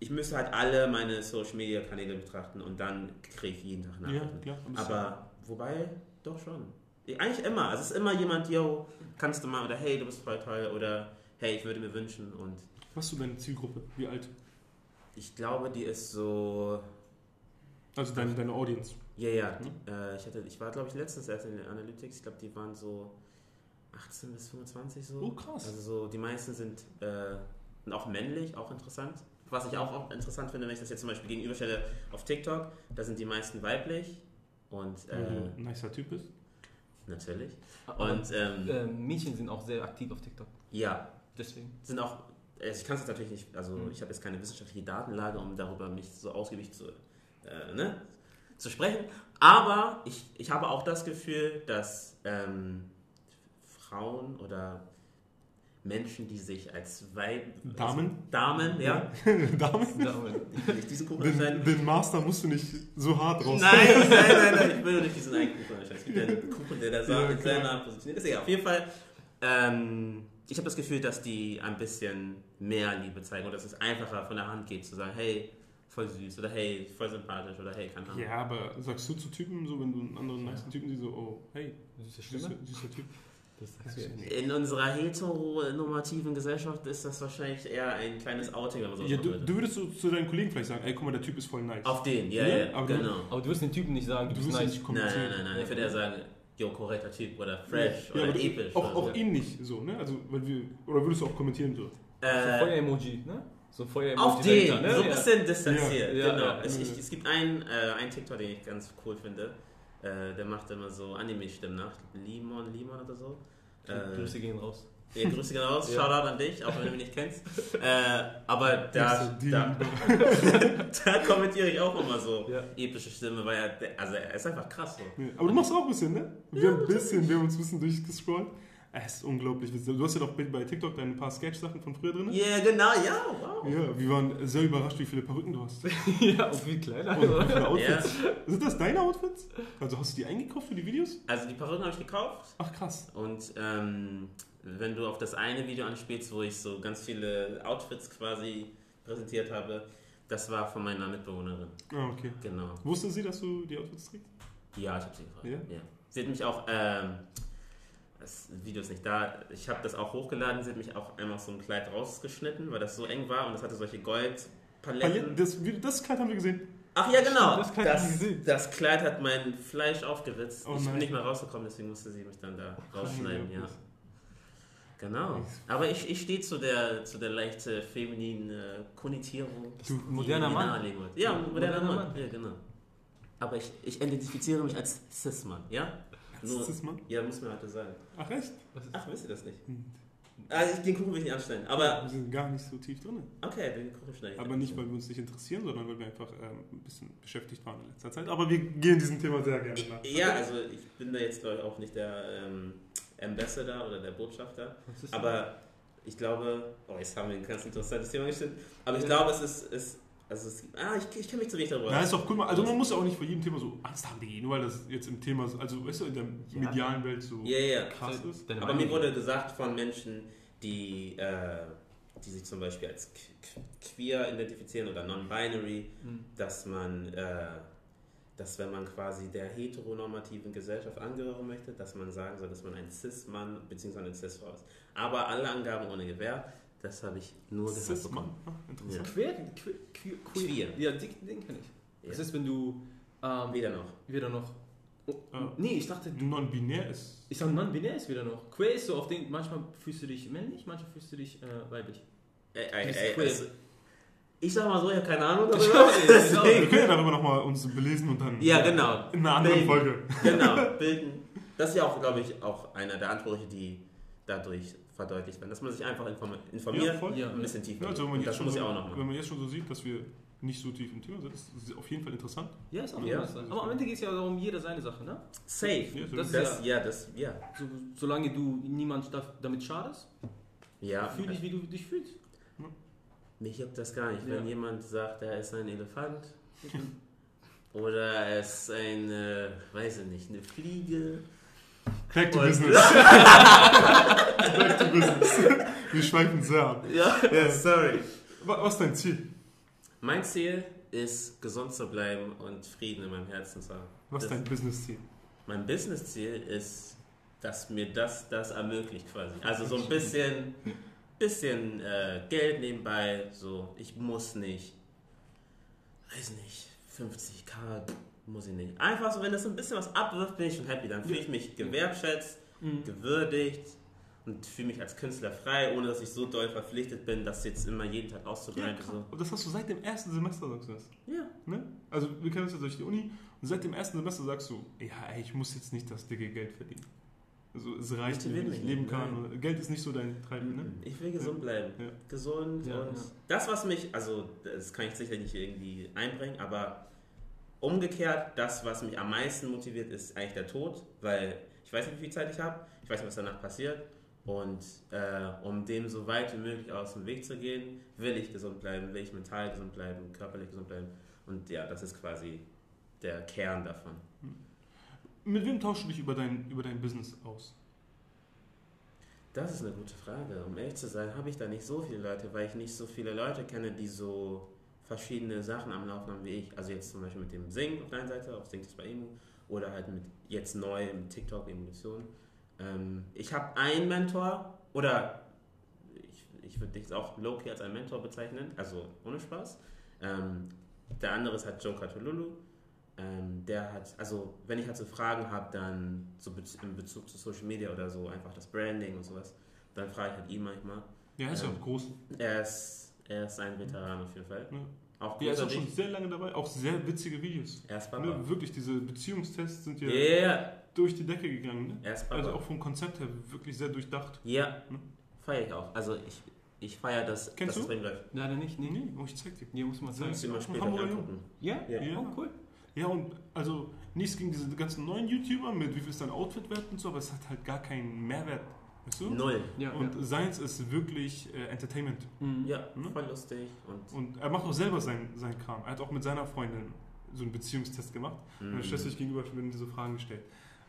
Ich müsste halt alle meine Social Media Kanäle betrachten und dann kriege ich jeden Tag Ja, Nachrichten. klar. Aber wobei, doch schon. Eigentlich immer. Also es ist immer jemand, yo, kannst du mal, oder hey, du bist voll toll, oder hey, ich würde mir wünschen. Und Was ist so deine Zielgruppe? Wie alt? ich glaube, die ist so. Also deine, deine Audience. Ja, ja. Hm? Die, äh, ich, hatte, ich war, glaube ich, letztens erst in den Analytics. Ich glaube, die waren so 18 bis 25 so. Oh, krass. Also so, die meisten sind, äh, sind auch männlich, auch interessant. Was ich auch, auch interessant finde, wenn ich das jetzt zum Beispiel gegenüberstelle auf TikTok, da sind die meisten weiblich und äh, ein nicer Typ bist. Natürlich. Und ähm, äh, Mädchen sind auch sehr aktiv auf TikTok. ja, Deswegen. sind auch, also ich kann es jetzt natürlich nicht, also Mhm. ich habe jetzt keine wissenschaftliche Datenlage, um darüber mich so ausgiebig zu, äh, ne, zu sprechen. Aber ich, ich habe auch das Gefühl, dass ähm, Frauen oder Menschen, die sich als Weib... Damen? Also Damen, ja. *laughs* Damen? Ich will nicht diesen Kuchen Den, anschneiden. den Master musst du nicht so hart raus. Nein, nein, *laughs* nein, nein, ich will doch nicht diesen einen Kuchen anschneiden. Es gibt ja einen *laughs* Kuchen, der da Ja, sagt, in klar. seiner positioniert ist. Egal, auf jeden Fall... Ähm, ich habe das Gefühl, dass die ein bisschen mehr Liebe zeigen und dass es einfacher von der Hand geht, zu sagen, hey, voll süß oder hey, voll sympathisch oder hey, keine Ahnung. Ja, aber sagst du zu Typen so, wenn du einen anderen nice Typen siehst, so, oh, hey, Süße süßer, Stimme? süßer Typ. Du. In unserer heteronormativen Gesellschaft ist das wahrscheinlich eher ein kleines Outing, man so Ja, du, du würdest so zu deinen Kollegen vielleicht sagen, ey, guck mal, der Typ ist voll nice. Auf den, ja, Ja, ja, aber du- genau. Aber du wirst den Typen nicht sagen, du, du bist wirst nice. nicht Nein, nein, nein, nein. Ich würde eher sagen, jo, korrekter Typ oder fresh Ja, oder aber du- episch. Auch, oder auch ihn nicht so, ne? Also, weil wir, oder würdest du auch kommentieren so? So ein Äh, Feuer-Emoji, ne? So ein Feuer-Emoji. auf den, dahinter, ne? so ein bisschen distanziert. Ja, genau. ja, es, ja. ich, es gibt einen, äh, einen TikTok, den ich ganz cool finde. Äh, der macht immer so Anime-Stimmen nach. Limon, Limon oder so. Äh, Grüße gehen raus. Ja, Grüße gehen raus, *laughs* Ja. Shoutout an dich, auch wenn du mich nicht kennst. Äh, aber da, da, *laughs* da kommentiere ich auch immer so Ja. epische Stimme, weil er, also er ist einfach krass so. Ja, aber du machst auch ein bisschen, ne? Wir haben ein bisschen, wir haben uns ein bisschen durchgescrollt. Es ist unglaublich. Du hast ja doch bei TikTok deine paar Sketch-Sachen von früher drin. Ja, yeah, genau, ja, wow. Ja, wir waren sehr überrascht, wie viele Perücken du hast. Und *laughs* ja, und viel kleiner. wie viele. Outfits. Sind das deine Outfits? Also hast du die eingekauft für die Videos? Also die Perücken habe ich gekauft Ach krass. und ähm, wenn du auf das eine Video anspielst, wo ich so ganz viele Outfits quasi präsentiert habe, das war von meiner Mitbewohnerin. Ah, okay. Genau. Wusste sie, dass du die Outfits trägst? Ja, ich habe sie gefragt. Ja? Ja? Sie hat mich auch, ähm, das Video ist nicht da, ich habe das auch hochgeladen, sie hat mich auch einmal so ein Kleid rausgeschnitten, weil das so eng war und es hatte solche Goldpaletten. Paletten, das, das Kleid haben wir gesehen. Ach ja, genau. Das Kleid das, das Kleid hat mein Fleisch aufgeritzt. Oh ich bin nicht mehr rausgekommen, deswegen musste sie mich dann da rausschneiden, ja. Genau. Aber ich, ich stehe zu der, zu der leicht femininen Konnotierung. Du, moderner Mann. Ja, moderner, Moderner Mann. Ja, genau. Aber ich, ich identifiziere mich als Cis-Mann, ja? Nur, ist das, ja, muss man heute sagen. Ach echt? Ach, wisst ihr das nicht? Hm. Also, den Kuchen will ich nicht anstellen. Aber, Wir sind gar nicht so tief drin. okay, den Kuchen schneide ich. Aber nicht, weil wir uns nicht interessieren, sondern weil wir einfach ähm, ein bisschen beschäftigt waren in letzter Zeit. Aber wir gehen diesem Thema sehr gerne nach. Ja, also ich bin da jetzt, glaube ich, auch nicht der ähm, Ambassador oder der Botschafter. Aber ich glaube, oh, jetzt haben wir ein ganz interessantes Thema gestellt. Aber ich Ja. glaube, es ist, ist also es, ah, ich, ich kenne mich zu wenig darüber. Ja, ist doch cool. Also man muss ja auch nicht vor jedem Thema so Angst haben, Digi, nur weil das jetzt im Thema, so- also weißt du, in der Ja. medialen Welt so Ja, ja. krass ist. Deine Aber mir wurde gesagt von Menschen, die, äh, die sich zum Beispiel als qu- queer identifizieren oder non-binary, Mhm. dass man, äh, dass wenn man quasi der heteronormativen Gesellschaft angehören möchte, dass man sagen soll, dass man ein Cis-Mann bzw. eine Cis-Frau ist. Aber alle Angaben ohne Gewähr, das habe ich nur gehört Cis, bekommen. Ah, interessant. Queer, queer, queer, Queer. Ja, den, den kann ich. Ja. Was ist, wenn du ähm, Weder noch. wieder noch. Oh, Ah. Nee, ich dachte, du. Non-binär ist. Ich sag, non-binär ist wieder noch. Queer ist so auf den. Manchmal fühlst du dich männlich, manchmal fühlst du dich äh, weiblich. Ey, ey, queer. also, ich sag mal so, ich habe keine Ahnung Ich darüber. auch Wir können ja darüber nochmal uns belesen und dann Ja, genau. in einer anderen Bilden. Folge. Genau, *laughs* bilden. Das ist ja auch, glaube ich, auch einer der Ansprüche, die dadurch verdeutlicht werden. Dass man sich einfach inform informiert, Ja, ein bisschen tiefer. Ja, also wenn man, Und jetzt das schon muss so, ich auch noch wenn machen. man jetzt schon so sieht, dass wir nicht so tief im Thema sind, ist es auf jeden Fall interessant. Ja, ist auch Ja. ja. Aber am Ende geht es ja darum, jeder seine Sache, ne? Safe. Ja, so Das ist Das, ja, das, ja. So, solange du niemand da- damit schadest, Ja, fühl dich, wie du dich fühlst. mich juckt das gar nicht. Ja. Wenn jemand sagt, er ist ein Elefant oder er ist ein, äh, weiß ich nicht, eine Fliege. Back to Und- business. *laughs* Back to business. Wir schweifen sehr ab. Ja, ja, sorry. Wa- Was ist dein Ziel? Mein Ziel ist, gesund zu bleiben und Frieden in meinem Herzen zu haben. Was ist dein Business-Ziel? Mein Business-Ziel ist, dass mir das das ermöglicht quasi. Also so ein bisschen, bisschen äh, Geld nebenbei. So, ich muss nicht, weiß nicht, 50k muss ich nicht. Einfach so, wenn das ein bisschen was abwirft, bin ich schon happy. Dann fühle ich mich gewertschätzt, Mhm. gewürdigt und fühle mich als Künstler frei, ohne dass ich so doll verpflichtet bin, das jetzt immer jeden Tag Ja, auszugreifen. krass. so. Und das hast du seit dem ersten Semester, sagst du das. ja. Ne? Also wir kennen uns ja durch die Uni und seit dem ersten Semester sagst du, ja, ey, ich muss jetzt nicht das dicke Geld verdienen. Also es reicht wenn ich leben nicht, kann. nein. Geld ist nicht so dein Treiben, ne? Ich will gesund bleiben. Ja. Gesund Ja, und ja. das, was mich, also das kann ich sicherlich nicht irgendwie einbringen, aber umgekehrt, das, was mich am meisten motiviert, ist eigentlich der Tod, weil ich weiß nicht, wie viel Zeit ich habe, ich weiß nicht, was danach passiert Und äh, um dem so weit wie möglich aus dem Weg zu gehen, will ich gesund bleiben, will ich mental gesund bleiben, körperlich gesund bleiben. Und ja, das ist quasi der Kern davon. Mit wem tauschst du dich über dein, über dein Business aus? Das ist eine gute Frage. Um ehrlich zu sein, habe ich da nicht so viele Leute, weil ich nicht so viele Leute kenne, die so verschiedene Sachen am Laufen haben wie ich. Also jetzt zum Beispiel mit dem Singen auf deiner Seite, auf Singt es bei Emu, oder halt mit jetzt neu mit TikTok Evolution. Ähm, ich habe einen Mentor, oder ich, ich würde dich auch Loki als einen Mentor bezeichnen, also ohne Spaß. Ähm, der andere ist halt Joe Katululu. Ähm, der hat, also wenn ich halt so Fragen habe, dann so bez in Bezug zu Social Media oder so, einfach das Branding und sowas, dann frage ich halt ihn manchmal. Ja, ist ja, Ähm, auch groß. Er ist, er ist ein Veteran auf jeden Fall. Ja. Auch Ja, ist auch schon sehr lange dabei. Auch sehr witzige Videos. Er ist Papa. Ne, wirklich, diese Beziehungstests sind ja Ja, ja, durch die Decke gegangen. Ne? er ist Papa. Also auch vom Konzept her wirklich sehr durchdacht. ja, Ne? feiere ich auch. Also ich, ich feiere das, Kennst dass du? Leider nicht, nee. Nee, oh, ich zeig dir. Hier muss man Sehr sagen. Kannst du mal später angucken. Ja? Ja. Ja. Oh, cool. Ja, und also nichts gegen diese ganzen neuen YouTuber mit wie viel ist dein Outfit wert und so, aber es hat halt gar keinen Mehrwert. Weißt du? Null. Ja, Und seins ist wirklich äh, Entertainment. ja. Mhm. Ja, Ne? voll lustig. Und, Und er macht auch selber sein, sein Kram. Er hat auch mit seiner Freundin so einen Beziehungstest gemacht. Und Mhm. dann stellst du dich gegenüber, werden diese Fragen gestellt.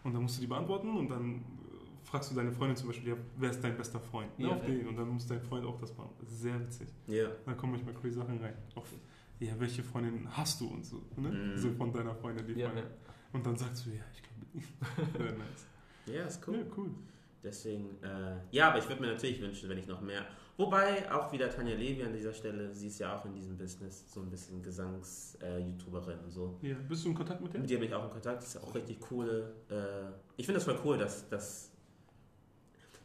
Und dann musst du die beantworten und dann äh, fragst du deine Freundin zum Beispiel, ja, wer ist dein bester Freund? Ne, Ja, auf ja. den. Und dann muss dein Freund auch das machen. Das ist sehr witzig. ja. Da kommen manchmal crazy Sachen rein. Auch, ja, welche Freundin hast du und so. Ne? Mhm. So von deiner Freundin, die Ja, Freundin. ja. Und dann sagst du, ja, ich glaube *laughs* nicht. Nice. ja, ist cool. Ja, cool. Deswegen, äh, ja, aber ich würde mir natürlich wünschen, wenn ich noch mehr. Wobei auch wieder Tanja Levi an dieser Stelle, sie ist ja auch in diesem Business so ein bisschen Gesangs-YouTuberin und so. Ja, bist du in Kontakt mit dem? Mit dir bin ich auch in Kontakt, das ist auch richtig coole. Äh, ich finde das voll cool, dass, dass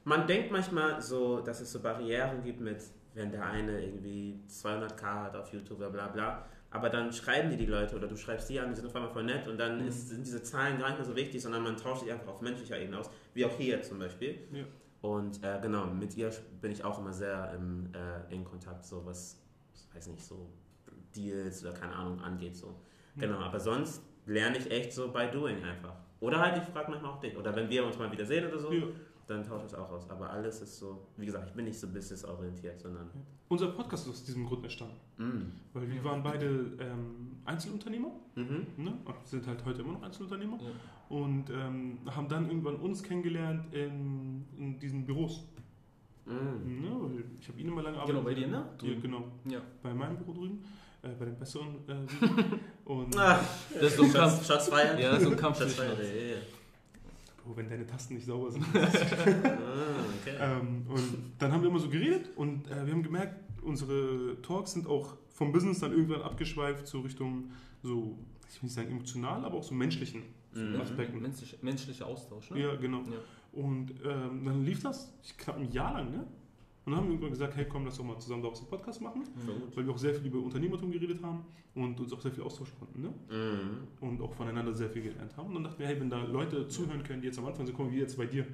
man denkt manchmal so, dass es so Barrieren gibt mit, wenn der eine irgendwie 200k hat auf YouTube, bla bla bla. Aber dann schreiben die die Leute oder du schreibst die an, die sind auf einmal voll nett und dann Mhm. ist, sind diese Zahlen gar nicht mehr so wichtig, sondern man tauscht sich einfach auf menschlicher Ebene aus, wie auch hier zum Beispiel. Ja. Und äh, genau, mit ihr bin ich auch immer sehr im äh, engen Kontakt, so was, weiß nicht, so Deals oder keine Ahnung angeht. So. Genau, aber sonst lerne ich echt so by doing einfach. Oder halt, ich frage manchmal auch dich. Oder wenn wir uns mal wieder sehen oder so, Ja. Dann tausche ich es auch aus. Aber alles ist so, wie gesagt, ich bin nicht so businessorientiert, sondern. Unser Podcast ist aus diesem Grund entstanden. Mm. Weil wir waren beide ähm, Einzelunternehmer. Mhm. Ne? Sind halt heute immer noch Einzelunternehmer. Ja. Und ähm, haben dann irgendwann uns kennengelernt in, in diesen Büros. Mm. Ne? Weil ich habe ihn immer lange Genau, bei dir, ne? Ja, genau. Ja. Bei meinem Büro drüben. Äh, bei dem besseren. Äh, *laughs* und Ah, Das ist so ein Kampf. Shots, Shots feiern? Ja, so ein Kampf zwischen feiern. Bro, wenn deine Tasten nicht sauber sind. *laughs* Ah, okay. Ähm, und dann haben wir immer so geredet und äh, wir haben gemerkt, unsere Talks sind auch vom Business dann irgendwann abgeschweift so Richtung so, ich will nicht sagen emotional, aber auch so menschlichen Mhm. Aspekten. Menschlich, menschlicher Austausch, ne? Ja, genau. Ja. Und ähm, dann lief das knapp ein Jahr lang, ne? Und dann haben wir irgendwann gesagt, hey komm, lass doch mal zusammen daraus einen Podcast machen, gut. weil wir auch sehr viel über Unternehmertum geredet haben und uns auch sehr viel austauschen konnten, ne? Mhm. Und auch voneinander sehr viel gelernt haben. Und dann dachten wir, hey, wenn da Leute zuhören können, die jetzt am Anfang sind, kommen wie jetzt bei dir.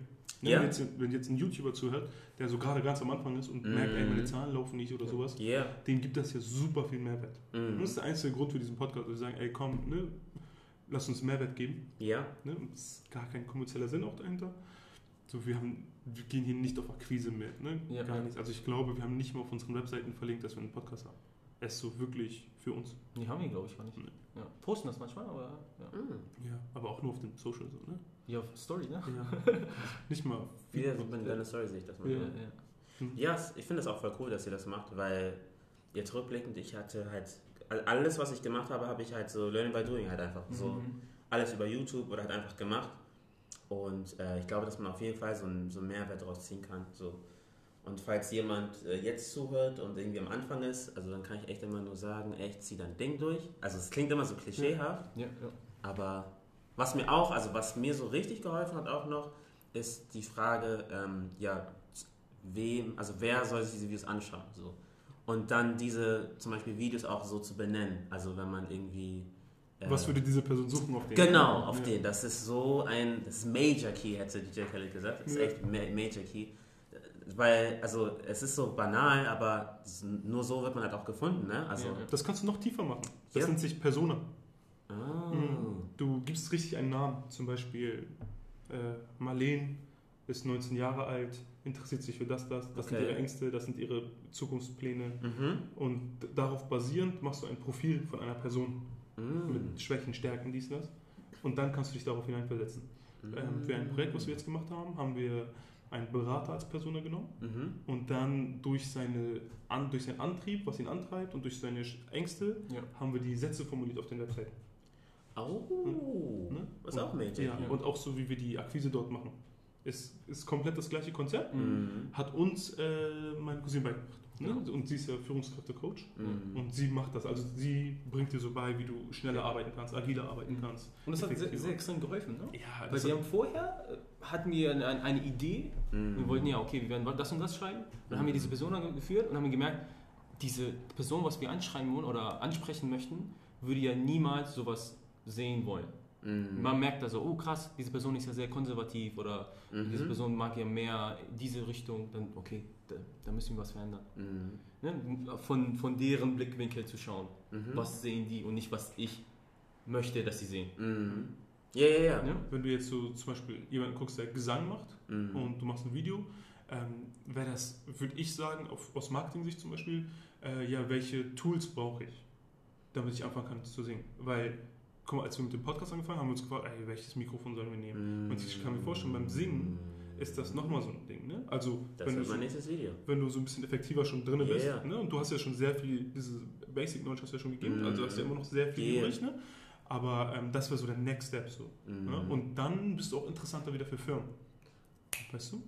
Ne? Ja. Wenn, jetzt, wenn jetzt ein YouTuber zuhört, der so gerade ganz am Anfang ist und Mhm. merkt, ey, meine Zahlen laufen nicht oder sowas, Yeah. dem gibt das ja super viel Mehrwert. Mhm. das ist der einzige Grund für diesen Podcast, dass wir sagen, ey, komm, ne, lass uns Mehrwert geben. Ja. Ne? Und es ist gar kein kommerzieller Sinn auch dahinter. So, wir, haben, wir gehen hier nicht auf Akquise mit, ne? Ja, gar ja. nichts. Also ich glaube, wir haben nicht mal auf unseren Webseiten verlinkt, dass wir einen Podcast haben. Es ist so wirklich für uns. Die haben wir, glaube ich, gar nicht. Nee. Ja. Posten das manchmal, aber ja. Mhm. Ja, aber auch nur auf dem Social so, ne? Ja, auf Story, ne? Ja. *laughs* nicht mal. Wieder man in deiner Story, sehe ich das mal. Ja. Ja, Ja, es- ich finde es auch voll cool, dass ihr das macht, weil jetzt rückblickend, ich hatte halt, all- alles, was ich gemacht habe, habe ich halt so Learning by Doing halt einfach so, Mhm. alles über YouTube oder halt einfach gemacht. Und äh, ich glaube, dass man auf jeden Fall so einen, so einen Mehrwert daraus ziehen kann. So. Und falls jemand äh, jetzt zuhört und irgendwie am Anfang ist, also dann kann ich echt immer nur sagen, echt, zieh dein Ding durch. Also es klingt immer so klischeehaft, Ja, ja. aber was mir auch, also was mir so richtig geholfen hat auch noch, ist die Frage, ähm, ja, wem, also wer soll sich diese Videos anschauen, so. Und dann diese, zum Beispiel Videos auch so zu benennen, also wenn man irgendwie... Was würde diese Person suchen auf den? Genau, auf ja. den. Das ist so ein, das ist Major Key, hätte DJ Khaled gesagt. Das ist Ja. echt Ma- Major Key. Weil, also, es ist so banal, aber nur so wird man halt auch gefunden, ne? Also, Ja. Das kannst du noch tiefer machen. Das nennt sich Persona. ah, Mhm. Du gibst richtig einen Namen. Zum Beispiel äh, Marleen ist 19 Jahre alt, interessiert sich für das, das, das sind Okay. ihre Ängste, das sind ihre Zukunftspläne. Mhm. Und darauf basierend machst du ein Profil von einer Person Mhm. mit Schwächen, Stärken, dies, das. Und dann kannst du dich darauf hineinversetzen. Ähm, für ein Projekt, was wir jetzt gemacht haben, haben wir einen Berater als Persona genommen Mhm. und dann durch, seine, an, durch seinen Antrieb, was ihn antreibt und durch seine Ängste, Ja. haben wir die Sätze formuliert auf den Webseiten. Oh, Ne? was auch Magic. Ja, und auch so, wie wir die Akquise dort machen. Ist, ist komplett das gleiche Konzept. Mhm. Hat uns äh, meine Cousine beigebracht. Ne? Ja. Und sie ist ja Führungskräfte-Coach. Mhm. Und sie macht das. Also sie bringt dir so bei, wie du schneller arbeiten kannst, agiler arbeiten Mhm. kannst. Und das hat sehr, sehr extrem geholfen, ne? Ja, Weil hat, haben vorher, äh, hatten wir eine, eine Idee, Mhm. wir wollten ja, okay, wir werden das und das schreiben. Dann haben wir diese Person angeführt und haben gemerkt, diese Person, was wir anschreiben wollen oder ansprechen möchten, würde ja niemals sowas sehen wollen. Mhm. Man merkt also, oh krass, diese Person ist ja sehr konservativ oder Mhm. diese Person mag ja mehr diese Richtung, dann okay, da, da müssen wir was verändern. Mhm. Ne? Von, von deren Blickwinkel zu schauen, Mhm. was sehen die und nicht, was ich möchte, dass sie sehen. Mhm. Ja, ja, ja. Wenn du jetzt so zum Beispiel jemanden guckst, der Gesang macht Mhm. und du machst ein Video, ähm, wäre das, würde ich sagen, auf, aus Marketing-Sicht zum Beispiel, äh, ja, welche Tools brauche ich, damit ich anfangen kann zu singen? Weil, guck mal, als wir mit dem Podcast angefangen haben, haben wir uns gefragt, ey, welches Mikrofon sollen wir nehmen? Mhm. Und ich kann mir vorstellen, beim Singen Ist das nochmal so ein Ding, ne? Also, Das wenn du, so, mein nächstes Video. wenn du so ein bisschen effektiver schon drin Ja, bist, ne? und du hast ja schon sehr viel, diese Basic Knowledge hast du ja schon gegeben, Mhm. also hast du ja immer noch sehr viel Ja. übrig, ne? Aber ähm, das wäre so der Next Step so. Mhm. Ne? Und dann bist du auch interessanter wieder für Firmen. Weißt du?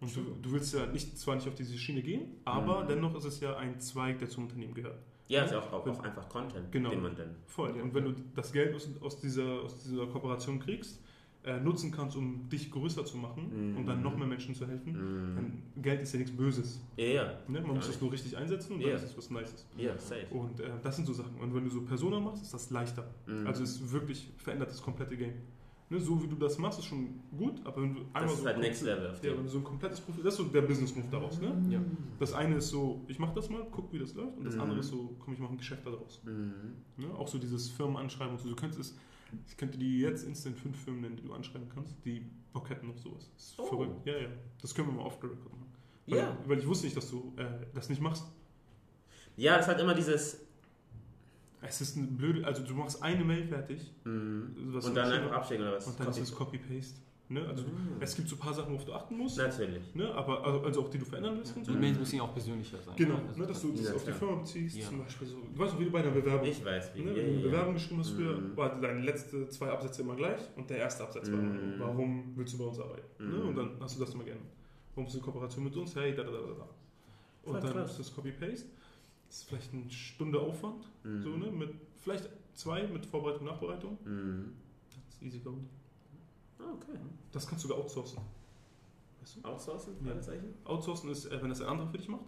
Und du, du willst ja nicht, zwar nicht auf diese Schiene gehen, aber Mhm. dennoch ist es ja ein Zweig, der zum Unternehmen gehört. Ja, ist ja auch, auch, auch einfach Content, Genau. den man dann. Voll. Und wenn du das Geld aus, aus, dieser, aus dieser Kooperation kriegst, äh, nutzen kannst, um dich größer zu machen Mhm. und dann noch mehr Menschen zu helfen, Mhm. dann Geld ist ja nichts Böses. Ja, ja. Ne? Man Gar muss es nur richtig einsetzen und Ja. dann ist es was Nices. Ja, safe. Und äh, das sind so Sachen. Und wenn du so Persona machst, ist das leichter. Mhm. Also es wirklich verändert das komplette Game. Ne? So wie du das machst, ist schon gut, aber wenn du einmal das ist so halt ein Next Level auf ja, wenn du so ein komplettes Profil, das ist so der Business Move daraus. Ne? Ja. Das eine ist so, ich mache das mal, guck wie das läuft, und das Mhm. andere ist so, komm, ich mache ein Geschäft daraus. Mhm. Ne? Auch so dieses Firmenanschreiben und so. Du könntest es, ich könnte die jetzt instant fünf Firmen nennen, die du anschreiben kannst, die Bock hätten auf sowas. Das ist Oh. verrückt. Ja, ja. Das können wir mal off the record machen. Weil, Ja. weil ich wusste nicht, dass du äh, das nicht machst. ja, das ist halt immer dieses. Es ist eine blöde, also du machst eine Mail fertig Mhm. was Und dann einfach abschicken oder was? und dann ist Copy- es Copy-Paste. Ne? Also Mhm. es gibt so ein paar Sachen, worauf du achten musst, Natürlich. ne? aber also, also auch die du verändern willst. und so. Die Mails müssen ja auch persönlicher sein. Genau, ne? Also ne, dass du das Ja, auf die. Firma beziehst, Ja. zum Beispiel so. Du weißt auch, wie du bei einer Bewerbung. Ich weiß wie. Ne, Ja, wenn du eine. Bewerbung geschrieben hast früher, Mhm. war deine letzte zwei Absätze immer gleich und der erste Absatz war immer, Mhm. warum willst du bei uns arbeiten? Ne? Mhm. Und dann hast du das immer gerne. Warum bist du in Kooperation mit uns? Hey, da, da, da, da, da. Und Voll dann krass. ist das Copy-Paste. Das ist vielleicht eine Stunde Aufwand, Mhm. so, ne? mit, vielleicht zwei mit Vorbereitung, Nachbereitung. Mhm. Das ist easy going. Ah, okay. Das kannst du sogar outsourcen. Weißt du? Outsourcen? Ja. Outsourcen ist, äh, wenn das ein anderer für dich macht.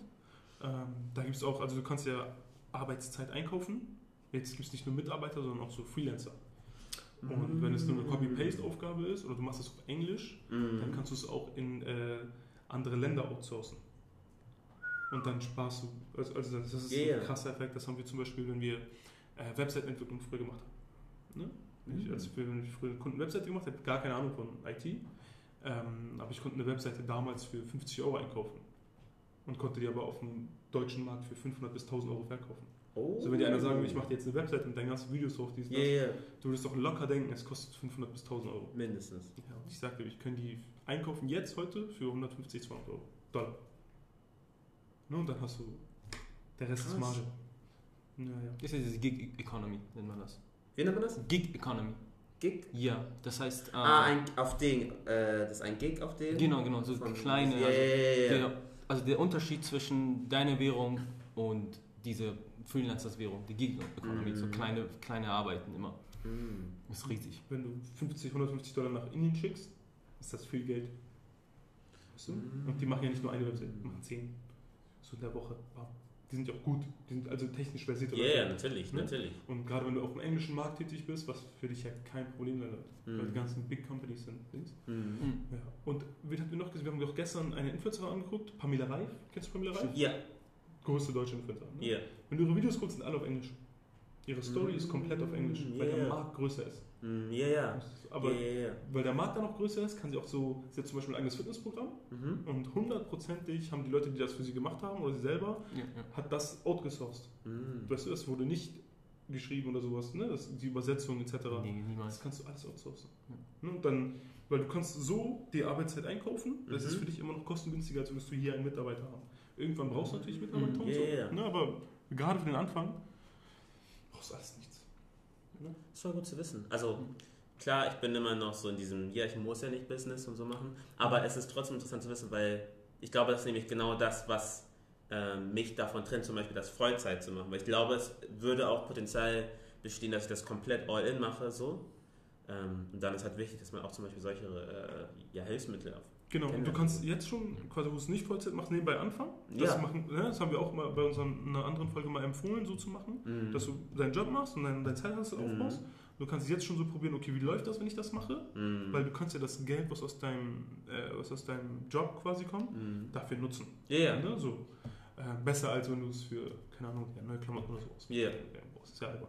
Ähm, da gibt es auch, also du kannst ja Arbeitszeit einkaufen. Jetzt gibt es nicht nur Mitarbeiter, sondern auch so Freelancer. Und wenn es nur eine Copy-Paste-Aufgabe ist oder du machst es auf Englisch, Mhm. dann kannst du es auch in äh, andere Länder outsourcen. Und dann sparst du, also, also das ist Ja. ein krasser Effekt, das haben wir zum Beispiel, wenn wir äh, Website-Entwicklung früher gemacht haben. Ne? Wenn Ich, Mhm. als wir, wenn ich früher eine Kunden-Webseite gemacht habe, gar keine Ahnung von IT, ähm, aber ich konnte eine Webseite damals für 50 Euro einkaufen und konnte die aber auf dem deutschen Markt für 500 bis 1000 Euro verkaufen. Oh. Also wenn dir einer sagen ich mache dir jetzt eine Webseite und deine ganzen Videos drauf, dies, Ja, das, ja. du würdest doch locker denken, es kostet 500 bis 1000 Euro. Mindestens. Ja, und ich sagte, ich kann die einkaufen jetzt heute für 150, 200 Euro. Dollar. Ne, und dann hast du, der Rest ist Krass. Marge. Ja, ja. Das ist diese Gig Economy, nennt man das. Wie nennt man das? Gig Economy. Gig? Ja, das heißt. äh, Ah, ein, auf den. Äh, das ist ein Gig auf den? Genau, genau, so Von- kleine. Ja, ja, ja, ja. Der, also der Unterschied zwischen deiner Währung und dieser Freelancers Währung, die Gig Economy, so Mhm. kleine, kleine Arbeiten immer. Das ist riesig. Wenn du 50, 150 Dollar nach Indien schickst, ist das viel Geld. Weißt du? Mhm. Und die machen ja nicht nur eine Website, die machen 10. So in der Woche. Wow. Die sind ja auch gut. Die sind also technisch versierte Ja, ja, natürlich, Ne? natürlich. Und gerade wenn du auf dem englischen Markt tätig bist, was für dich ja kein Problem sein wird, weil die Mhm. ganzen Big Companies sind. Mhm. Ja. Und wen hatten wir noch gesehen? Wir haben auch gestern eine Influencerin angeguckt, Pamela Reif. Kennst du Pamela Reif? Ja, Größte deutsche Influencerin. Ne? ja. Wenn du ihre Videos guckst, sind alle auf Englisch. Ihre Story ist komplett auf Englisch, weil der Yeah. Markt größer ist. Mm, Ja, ja. Aber ja, ja, ja. weil der Markt dann noch größer ist, kann sie auch so, sie hat zum Beispiel ein eigenes Fitnessprogramm Mhm. und hundertprozentig haben die Leute, die das für sie gemacht haben oder sie selber, Ja, ja. hat das outgesourced. Mm. Weißt du, es wurde nicht geschrieben oder sowas, ne? Das, die Übersetzung etc. Nee, Das niemals. kannst du alles outsourcen. Ne? Und dann, weil du kannst so die Arbeitszeit einkaufen, das Mhm. ist für dich immer noch kostengünstiger, als würdest du hier einen Mitarbeiter haben. Irgendwann brauchst du natürlich Mitarbeiter Mhm. und Ja, so, ja, ja. Ne? aber gerade für den Anfang brauchst alles nichts. Ne? Ist schon gut zu wissen. Also, klar, ich bin immer noch so in diesem, ja, ich muss ja nicht Business und so machen, aber es ist trotzdem interessant zu wissen, weil ich glaube, das ist nämlich genau das, was ähm, mich davon trennt, zum Beispiel das Vollzeit zu machen. Weil ich glaube, es würde auch Potenzial bestehen, dass ich das komplett all-in mache, so. Ähm, und dann ist halt wichtig, dass man auch zum Beispiel solche äh, ja, Hilfsmittel auf. Genau, und du kannst jetzt schon, quasi wo es nicht Vollzeit machst, nebenbei anfangen. Das, Ja. machen, ne? das haben wir auch mal bei unseren, in einer anderen Folge mal empfohlen, so zu machen. Mhm. Dass du deinen Job machst und dein, dein Zeithassel Mhm. aufbaust. Du kannst jetzt schon so probieren, okay, wie läuft das, wenn ich das mache? Mhm. Weil du kannst ja das Geld, was aus deinem, äh, was aus deinem Job quasi kommt, Mhm. dafür nutzen. Ja, ja. Ne? So, äh, besser als wenn du es für, keine Ahnung, neue Klamotten oder so ausgibst. Ja. Das ist ja albern.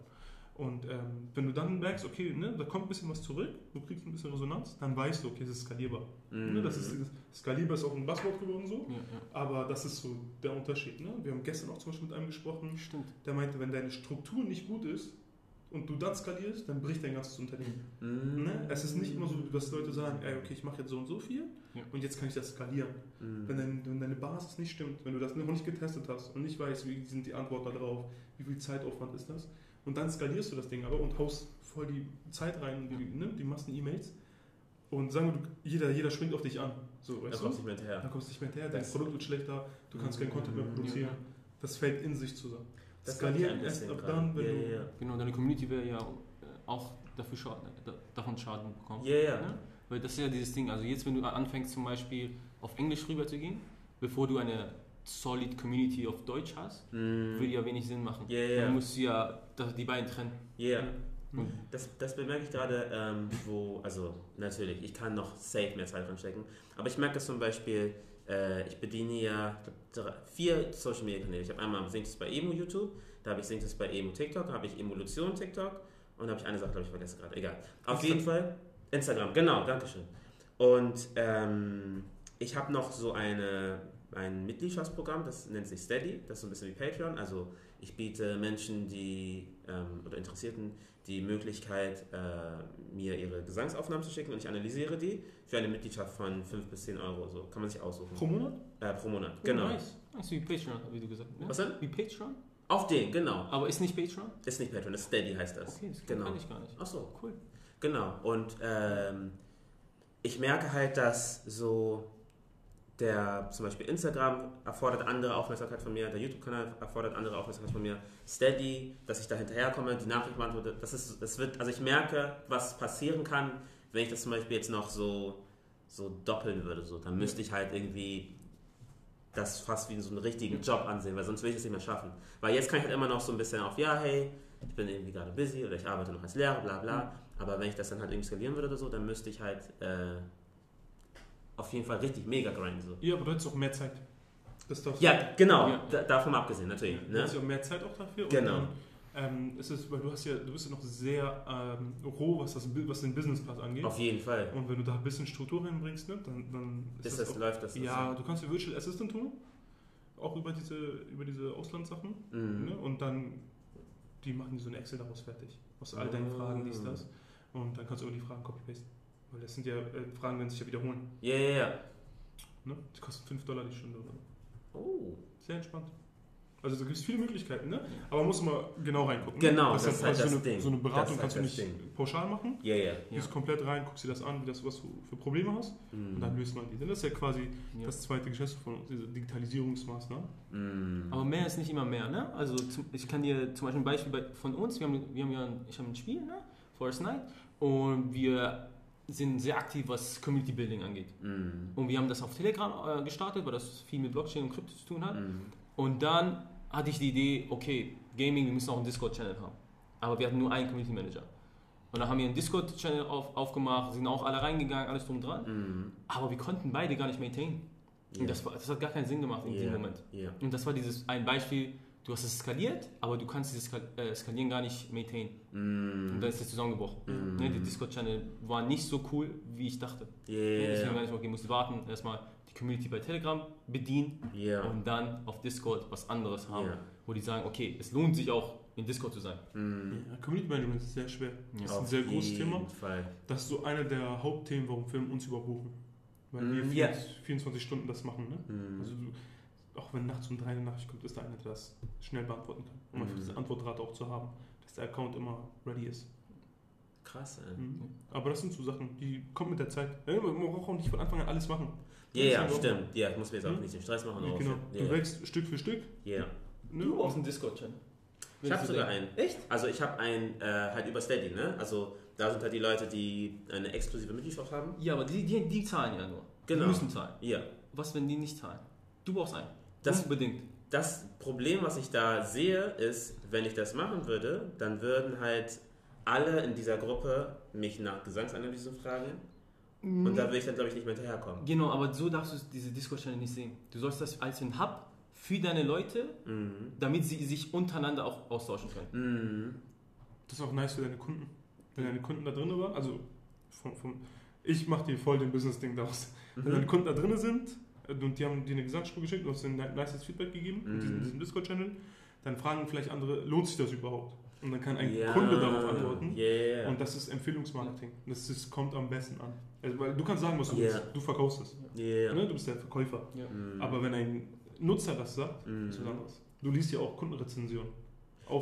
Und ähm, wenn du dann merkst, okay, ne, da kommt ein bisschen was zurück, du kriegst ein bisschen Resonanz, dann weißt du, okay, es ist skalierbar. Mhm. Ne, das ist, skalierbar ist auch ein Buzzword geworden so, Ja, ja. aber das ist so der Unterschied. Ne? Wir haben gestern auch zum Beispiel mit einem gesprochen, Stimmt. der meinte, wenn deine Struktur nicht gut ist und du dann skalierst, dann bricht dein ganzes Unternehmen. Mhm. Ne? Es ist nicht immer so, dass Leute sagen, ey, okay, ich mache jetzt so und so viel Ja. und jetzt kann ich das skalieren. Mhm. Wenn, dein, wenn deine Basis nicht stimmt, wenn du das noch nicht getestet hast und nicht weißt, wie sind die Antworten darauf, wie viel Zeitaufwand ist das, und dann skalierst du das Ding aber und haust voll die Zeit rein, die, ne, die Massen E-Mails und sagen wir, du, jeder, jeder springt auf dich an. So, Da weißt kommst du? nicht mehr hinterher. Dann kommst du nicht mehr hinterher, dein Das- Produkt wird schlechter, du kannst keinen Content mehr Mhm. produzieren. Das fällt in sich zusammen. Das ein erst ab dann, wenn ja, du. ja, ja. Genau, deine Community wäre ja auch dafür schaden, da, davon Schaden bekommen. Ja, ja. Ne? Weil das ist ja dieses Ding, also jetzt wenn du anfängst zum Beispiel auf Englisch rüber zu gehen, bevor du eine solid Community auf Deutsch hast, Mhm. würde ja wenig Sinn machen. Ja, ja. Dann musst du ja die beiden trennen. Ja. Und Das, das bemerke ich gerade, ähm, wo, also natürlich, ich kann noch safe mehr Zeit reinstecken, aber ich merke das zum Beispiel, äh, ich bediene ja drei, vier Social Media Kanäle. Ich habe einmal es bei Emo YouTube, da habe ich es bei Emo TikTok, da habe ich Evolution TikTok und da habe ich eine Sache, glaube ich, vergessen gerade. Egal. Auf jeden Fall Instagram, genau, Dankeschön. Und ähm, ich habe noch so eine, ein Mitgliedschaftsprogramm, das nennt sich Steady, das ist so ein bisschen wie Patreon. Also ich biete Menschen, die ähm, oder Interessierten die Möglichkeit, äh, mir ihre Gesangsaufnahmen zu schicken und ich analysiere die für eine Mitgliedschaft von 5 bis 10 Euro. So kann man sich aussuchen. Pro Monat? äh, pro Monat, Oh, genau. nice. nice. Wie Patreon, wie du gesagt hast. Ne? Was denn? Wie Patreon? Auf den, genau. Aber ist nicht Patreon? Ist nicht Patreon, ist Steady heißt das. Okay, das Genau. kann ich gar nicht. Ach so. Cool. Genau. Und ähm, ich merke halt, dass so der zum Beispiel Instagram erfordert andere Aufmerksamkeit von mir, der YouTube-Kanal erfordert andere Aufmerksamkeit von mir, Steady, dass ich da hinterherkomme, die Nachricht beantworte, das ist, das wird, also ich merke, was passieren kann, wenn ich das zum Beispiel jetzt noch so, so doppeln würde, so, dann müsste ich halt irgendwie das fast wie so einen richtigen Job ansehen, weil sonst will ich es nicht mehr schaffen. Weil jetzt kann ich halt immer noch so ein bisschen auf, ja, hey, ich bin irgendwie gerade busy oder ich arbeite noch als Lehrer, bla bla. Aber wenn ich das dann halt irgendwie skalieren würde oder so, dann müsste ich halt äh, auf jeden Fall richtig mega grinden. So. Ja, aber du hättest auch mehr Zeit. Das darfst Ja, genau, Ja. Da, davon abgesehen, natürlich. Du Ne? hast ja auch mehr Zeit auch dafür. Genau. Und dann, ähm, ist es, weil du hast ja, du bist ja noch sehr ähm, roh, was, das, was den Businessplan angeht. Auf jeden Fall. Und wenn du da ein bisschen Struktur reinbringst, ne, dann, dann Ist das, auch, läuft das? Ja, du kannst ja Virtual Assistant tun. Auch über diese, über diese Auslandssachen. Mhm. Ne? Und dann, die machen die so eine Excel daraus fertig. Aus all deinen Ah. Fragen, dies, das. Und dann kannst du über die Fragen copy-pasten. Weil das sind ja, äh, Fragen werden sich ja wiederholen. Ja, ja, ja. Ne? Die kosten 5 Dollar die Stunde oder so. Oh. Sehr entspannt. Also da gibt es viele Möglichkeiten, ne? Aber man muss mal genau reingucken. Genau, das das ist halt also so, das eine, Ding. so eine Beratung kannst du halt nicht das Ding. pauschal machen. Ja, ja. Du gehst komplett rein, guckst dir das an, wie das, was du für Probleme hast und dann Mhm. löst man die. Das ist ja quasi Ja. das zweite Geschäft von uns, diese Digitalisierungsmaßnahmen. Mhm. Aber mehr ist nicht immer mehr, ne? Also ich kann dir zum Beispiel ein Beispiel bei, von uns, wir haben, wir haben ja ein, ich habe ein Spiel, ne? Forest Night und wir sind sehr aktiv, was Community Building angeht. Mhm. Und wir haben das auf Telegram äh, gestartet, weil das viel mit Blockchain und Krypto zu tun hat. Mhm. Und dann hatte ich die Idee, okay, Gaming, wir müssen auch einen Discord-Channel haben. Aber wir hatten nur einen Community Manager. Und dann haben wir einen Discord-Channel auf, aufgemacht, sind auch alle reingegangen, alles drum dran. Mhm. Aber wir konnten beide gar nicht maintainen. Ja. Und das, war, das hat gar keinen Sinn gemacht in Ja. dem Moment. Ja. Und das war dieses ein Beispiel, du hast es skaliert, aber du kannst dieses äh, Skalieren gar nicht maintain. Und Mm. dann ist es zusammengebrochen. Mhm. Ne, die Discord-Channel war nicht so cool, wie ich dachte. Yeah. Deswegen war ich, okay, musste warten, erstmal die Community bei Telegram bedienen Yeah. und dann auf Discord was anderes haben, Ja. wo die sagen, okay, es lohnt sich auch in Discord zu sein. Mm. Ja, Community Management ist sehr schwer. Ja. Das ist ein sehr großes Thema. Fall. Das ist so einer der Hauptthemen, warum Firmen uns überbuchen. Weil wir Mm, 24, 24 Stunden das machen. Ne? Mm. Also du, auch wenn nachts um drei eine Nachricht kommt, ist da einer, der das schnell beantworten kann. Um einfach Mhm. diese Antwortrate auch zu haben, dass der Account immer ready ist. Krass, ey. Mhm. Aber das sind so Sachen, die kommen mit der Zeit. Ja, man braucht auch nicht von Anfang an alles machen. Ja, ja, stimmt. Ja, ich muss mir jetzt auch Hm? nicht den Stress machen. Genau. ja. Du wächst Stück für Stück. Ja. Ne? Du brauchst einen Discord-Channel. Ich habe sogar einen. Echt? Also ich habe einen äh, halt über Steady, ne? Also da sind halt die Leute, die eine exklusive Mitgliedschaft haben. Ja, aber die, die, die zahlen ja nur. Genau. Die müssen zahlen. Ja. Was, wenn die nicht zahlen? Du brauchst einen. Das- Unbedingt. Das Problem, was ich da sehe, ist, wenn ich das machen würde, dann würden halt alle in dieser Gruppe mich nach Gesangsanalysen fragen. Und da würde ich dann, glaube ich, nicht mehr hinterherkommen. Genau, aber so darfst du diese Discord-Channel nicht sehen. Du sollst das als einen Hub für deine Leute, Mhm. damit sie sich untereinander auch austauschen können. Mhm. Das ist auch nice für deine Kunden. Wenn deine Kunden da drin waren, also vom, vom, ich mache dir voll den Business-Ding daraus. Wenn deine Mhm. Kunden da drin sind und die haben dir eine Gesangsspur geschickt, du hast ihnen ein nices Feedback gegeben in diesem, Mhm. diesem Discord-Channel, dann fragen vielleicht andere, lohnt sich das überhaupt? Und dann kann ein Ja. Kunde darauf antworten. Yeah. Und das ist Empfehlungsmarketing. Das ist, kommt am besten an. Also, weil du kannst sagen, was du Ja. willst. Du verkaufst es. yeah. Ne? Du bist der Verkäufer. Mhm. Aber wenn ein Nutzer das sagt, Mhm. ist was anderes. Du liest ja auch Kundenrezensionen.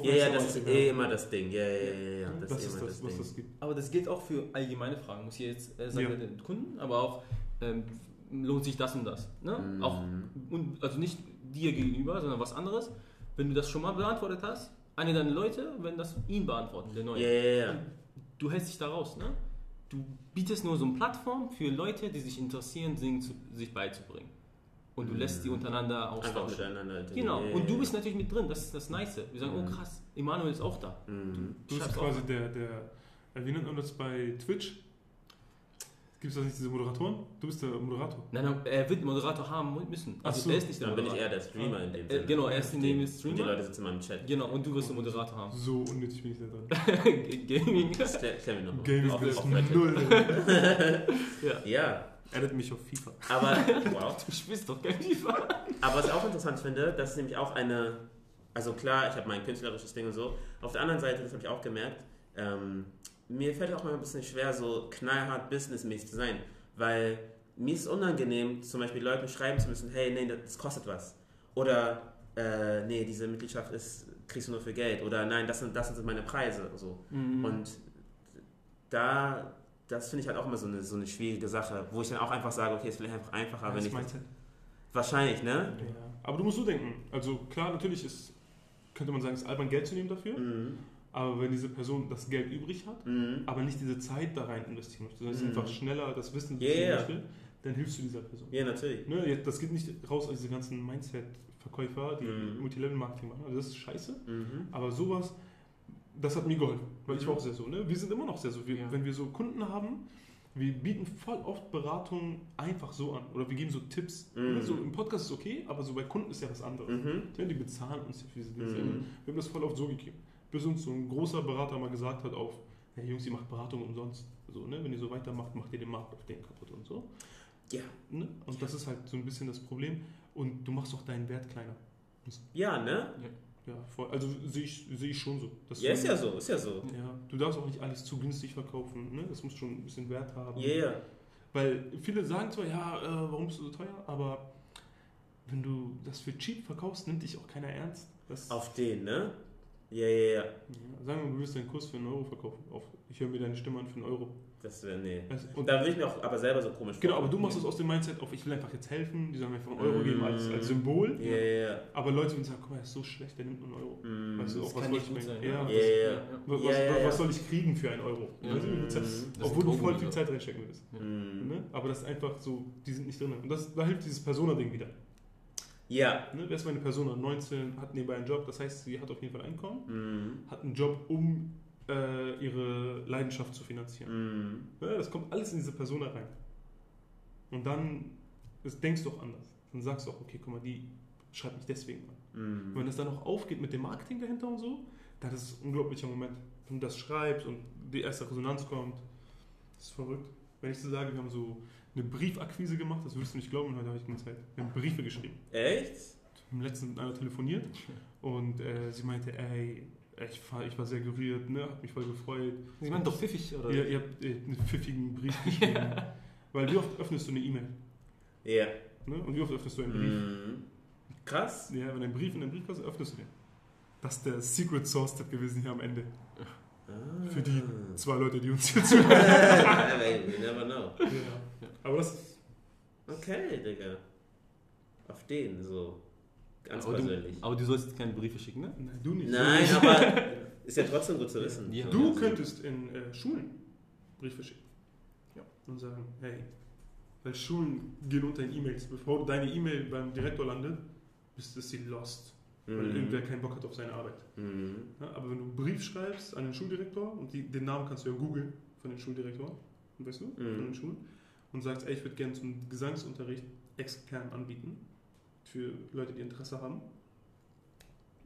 Ja, ja, das ist eh immer das Ding. Ja, ja, ja, ja. Das, Das ist ist immer das, das, was Ding. das gibt. Aber das gilt auch für allgemeine Fragen. Muss ich jetzt äh, sagen, Ja. den Kunden, aber auch ähm, lohnt sich das und das. Ne? Mhm. Auch, und, also nicht dir gegenüber, sondern was anderes. Wenn du das schon mal beantwortet hast, eine deiner Leute werden das ihn beantworten, der neue. Ja, ja. Du hältst dich da raus. Ne? Du bietest nur so eine Plattform für Leute, die sich interessieren, Singen zu, sich beizubringen. Und du lässt die untereinander austauschen. miteinander. Genau, ja, und du bist natürlich mit drin, das ist das Nice. Wir sagen, oh krass, Emanuel ist auch da. Mhm. Du bist Schreib's quasi der, der, wie nennt man das bei Twitch? Gibt es da nicht diese Moderatoren? Du bist der Moderator. Nein, nein, er wird einen Moderator haben müssen. Ach Also so, er ist nicht der Dann bin ich eher der Streamer in dem Äh, Sinne. genau, er ist in dem Und die Streamer. Leute sitzen in meinem Chat. Genau, und du wirst einen Moderator haben. So unnötig bin ich da dran. Gaming. *laughs* Klär mir noch mal. Gaming Auf- ist auf null. *laughs* Ja, Edit mich auf FIFA. aber, *laughs* wow. Du spielst doch kein FIFA. aber was ich auch interessant finde, das ist nämlich auch eine, also klar, ich habe mein künstlerisches Ding und so. Auf der anderen Seite, das habe ich auch gemerkt, ähm, mir fällt auch mal ein bisschen schwer, so knallhart businessmäßig zu sein, weil mir ist es unangenehm, zum Beispiel Leuten schreiben zu müssen, hey, nee, das kostet was. Oder, äh, nee, diese Mitgliedschaft ist, kriegst du nur für Geld. Oder nein, das sind, das sind meine Preise. So. Mhm. Und da, das finde ich halt auch immer so eine, so eine schwierige Sache, wo ich dann auch einfach sage, okay, es ist vielleicht einfach einfacher, wenn das ich. Wahrscheinlich, ne? Ja. Aber du musst so denken. Also klar, natürlich ist, könnte man sagen, es ist albern, Geld zu nehmen dafür. Mhm. Aber wenn diese Person das Geld übrig hat, Mhm. aber nicht diese Zeit da rein investieren möchte, sondern Mhm. einfach schneller das Wissen beziehen ja. möchte, dann hilfst du dieser Person. Ja, natürlich. Ne, das geht nicht raus aus diese ganzen Mindset-Verkäufer, die Mhm. Multilevel-Marketing machen. Also das ist scheiße. Mhm. Aber sowas, das hat mir geholfen. Weil ich Mhm. war auch sehr so. Ne? Wir sind immer noch sehr so. Wir, Ja. Wenn wir so Kunden haben, wir bieten voll oft Beratungen einfach so an. Oder wir geben so Tipps. Mhm. Ne? So, Im Podcast ist okay, aber so bei Kunden ist ja was anderes. Mhm. Ja, die bezahlen uns ja für diese Dinge. Mhm. Wir haben das voll oft so gegeben. Bis uns so ein großer Berater mal gesagt hat auf, hey Jungs, ihr macht Beratung umsonst. So, ne? Wenn ihr so weitermacht, macht ihr den Markt auf den kaputt und so. Ja. Ne? Und das ist halt so ein bisschen das Problem. Und du machst auch deinen Wert kleiner. Ja, ne? Ja, voll. Also sehe ich, sehe ich schon so. Ja, ist ja so, ist ja so. Ja, du darfst auch nicht alles zu günstig verkaufen. Ne? Das muss schon ein bisschen Wert haben. Ja, ja. Weil viele sagen zwar, ja, äh, warum bist du so teuer? Aber wenn du das für cheap verkaufst, nimmt dich auch keiner ernst. Das, Auf den, ne? Ja, ja, ja. ja, sagen wir, du willst deinen Kurs für einen Euro verkaufen. Auf, ich höre mir deine Stimme an für einen Euro. Das wäre, nee. Also, und, Da würde ich mir auch aber selber so komisch genau, aber du machst es aus dem Mindset auf, ich will einfach jetzt helfen. Die sollen mir einfach einen Euro Mm. geben als, als Symbol. Ja, ja, ja. Aber Leute würden sagen, guck mal, er ist so schlecht, der nimmt nur einen Euro. Mhm. Weißt du, Das auch was kann soll nicht ich sein, ja, ja. was- Ja, ja, ja. Was, Ja, ja, ja. was soll ich kriegen für einen Euro? Weißt Mhm. Obwohl du voll viel Zeit reinstecken willst. Mhm. Ne? Aber das ist einfach so, die sind nicht drin. Und das, da hilft dieses Persona-Ding wieder. Ja. Ne? Wer ist meine Persona? 19, hat nebenbei einen Job, das heißt, sie hat auf jeden Fall Einkommen, Mhm. hat einen Job, um äh, ihre Leidenschaft zu finanzieren. Mhm. Ne? Das kommt alles in diese Persona rein. Und dann das denkst du auch anders. Dann sagst du auch, okay, guck mal, die schreibt mich deswegen an. Mhm. Und wenn das dann auch aufgeht mit dem Marketing dahinter und so, dann ist es ein unglaublicher Moment. Wenn du das schreibst und die erste Resonanz kommt, das ist verrückt. Wenn ich dir sage, wir haben so eine Briefakquise gemacht, das würdest du nicht glauben, heute habe ich keine Zeit. Wir haben Briefe geschrieben. Echt? Wir haben letztens mit einer telefoniert und äh, sie meinte, ey, ich war, ich war sehr gerührt, ne, hat mich voll gefreut. Sie meinen doch pfiffig, oder? Ihr, ihr habt äh, einen pfiffigen Brief geschrieben. *laughs* Weil wie oft öffnest du eine E-Mail? Ja. Ne? Und wie oft öffnest du einen Brief? Mhm. Krass. Ja, wenn ein Brief in den Briefkasten öffnest du den. Das ist der Secret Source Step gewesen hier am Ende. Ah. Für die zwei Leute, die uns *laughs* hier zuhören. *laughs* Never know. ja. Aber das ist Okay, Digga. Auf den so. Ganz aber, du, persönlich. aber du sollst keine Briefe schicken, ne? Nein, du nicht. Nein, aber *laughs* ist ja trotzdem gut zu wissen. Ja. Du könntest in äh, Schulen Briefe schicken. Ja. Und sagen, hey, weil Schulen gehen unter in E-Mails. Bevor deine E-Mail beim Direktor landet, ist es sie lost. Weil Mhm. irgendwer keinen Bock hat auf seine Arbeit. Mhm. Ja, aber wenn du einen Brief schreibst an den Schuldirektor und die, den Namen kannst du ja googeln von den Schuldirektoren, weißt du, von den Schulen, und sagst, ey, ich würde gerne zum Gesangsunterricht extern anbieten für Leute, die Interesse haben.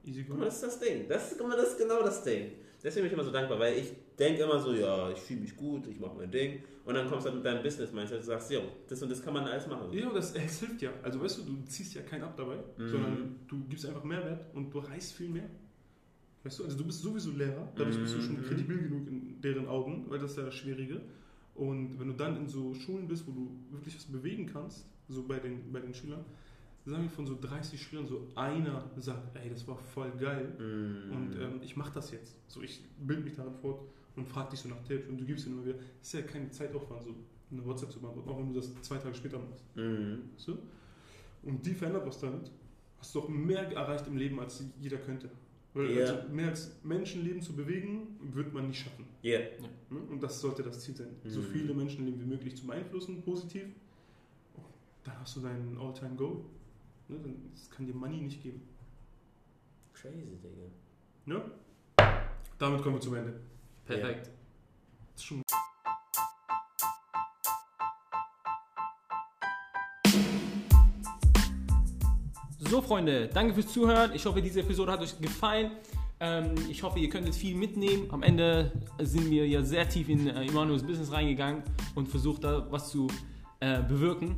Easy Guck go. mal, das ist das Ding. Das, guck mal, das ist genau das Ding. Deswegen bin ich immer so dankbar, weil ich denke immer so, ja, ich fühle mich gut, ich mache mein Ding. Und dann kommst du mit deinem Business-Mindset und sagst, jo, das und das kann man alles machen. Ja, das, es hilft ja. Also weißt du, du ziehst ja keinen ab dabei, Mhm. sondern du gibst einfach Mehrwert und du reißt viel mehr. Weißt du, also du bist sowieso Lehrer, dadurch bist du schon Mhm. kredibil genug in deren Augen, weil das ist ja das Schwierige. Und wenn du dann in so Schulen bist, wo du wirklich was bewegen kannst, so bei den, bei den Schülern, sagen wir von so 30 Schülern, so einer sagt, ey, das war voll geil Mhm. und ähm, ich mach das jetzt. So, ich bilde mich daran fort und frag dich so nach Tipps und du gibst dir immer wieder. ist ja kein Zeitaufwand, so eine WhatsApp zu beantworten, auch wenn du das zwei Tage später machst. Weißt du? Und die verändert was damit. Hast du doch mehr erreicht im Leben, als jeder könnte. Weil Ja. also mehr als Menschenleben zu bewegen, wird man nicht schaffen. Ja. Ne? Und das sollte das Ziel sein. So Mhm. viele Menschenleben wie möglich zu beeinflussen, positiv. Dann hast du deinen All-Time-Goal. Ne? Das kann dir Money nicht geben. Crazy, Digga. Ne? Damit kommen wir zum Ende. Perfekt. Das So, Freunde, danke fürs Zuhören. Ich hoffe, diese Episode hat euch gefallen. Ähm, ich hoffe, ihr könntet viel mitnehmen. Am Ende sind wir ja sehr tief in äh, Emanuels Business reingegangen und versucht da was zu äh, bewirken.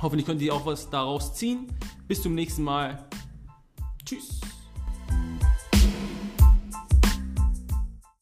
Hoffentlich könnt ihr auch was daraus ziehen. Bis zum nächsten Mal. Tschüss.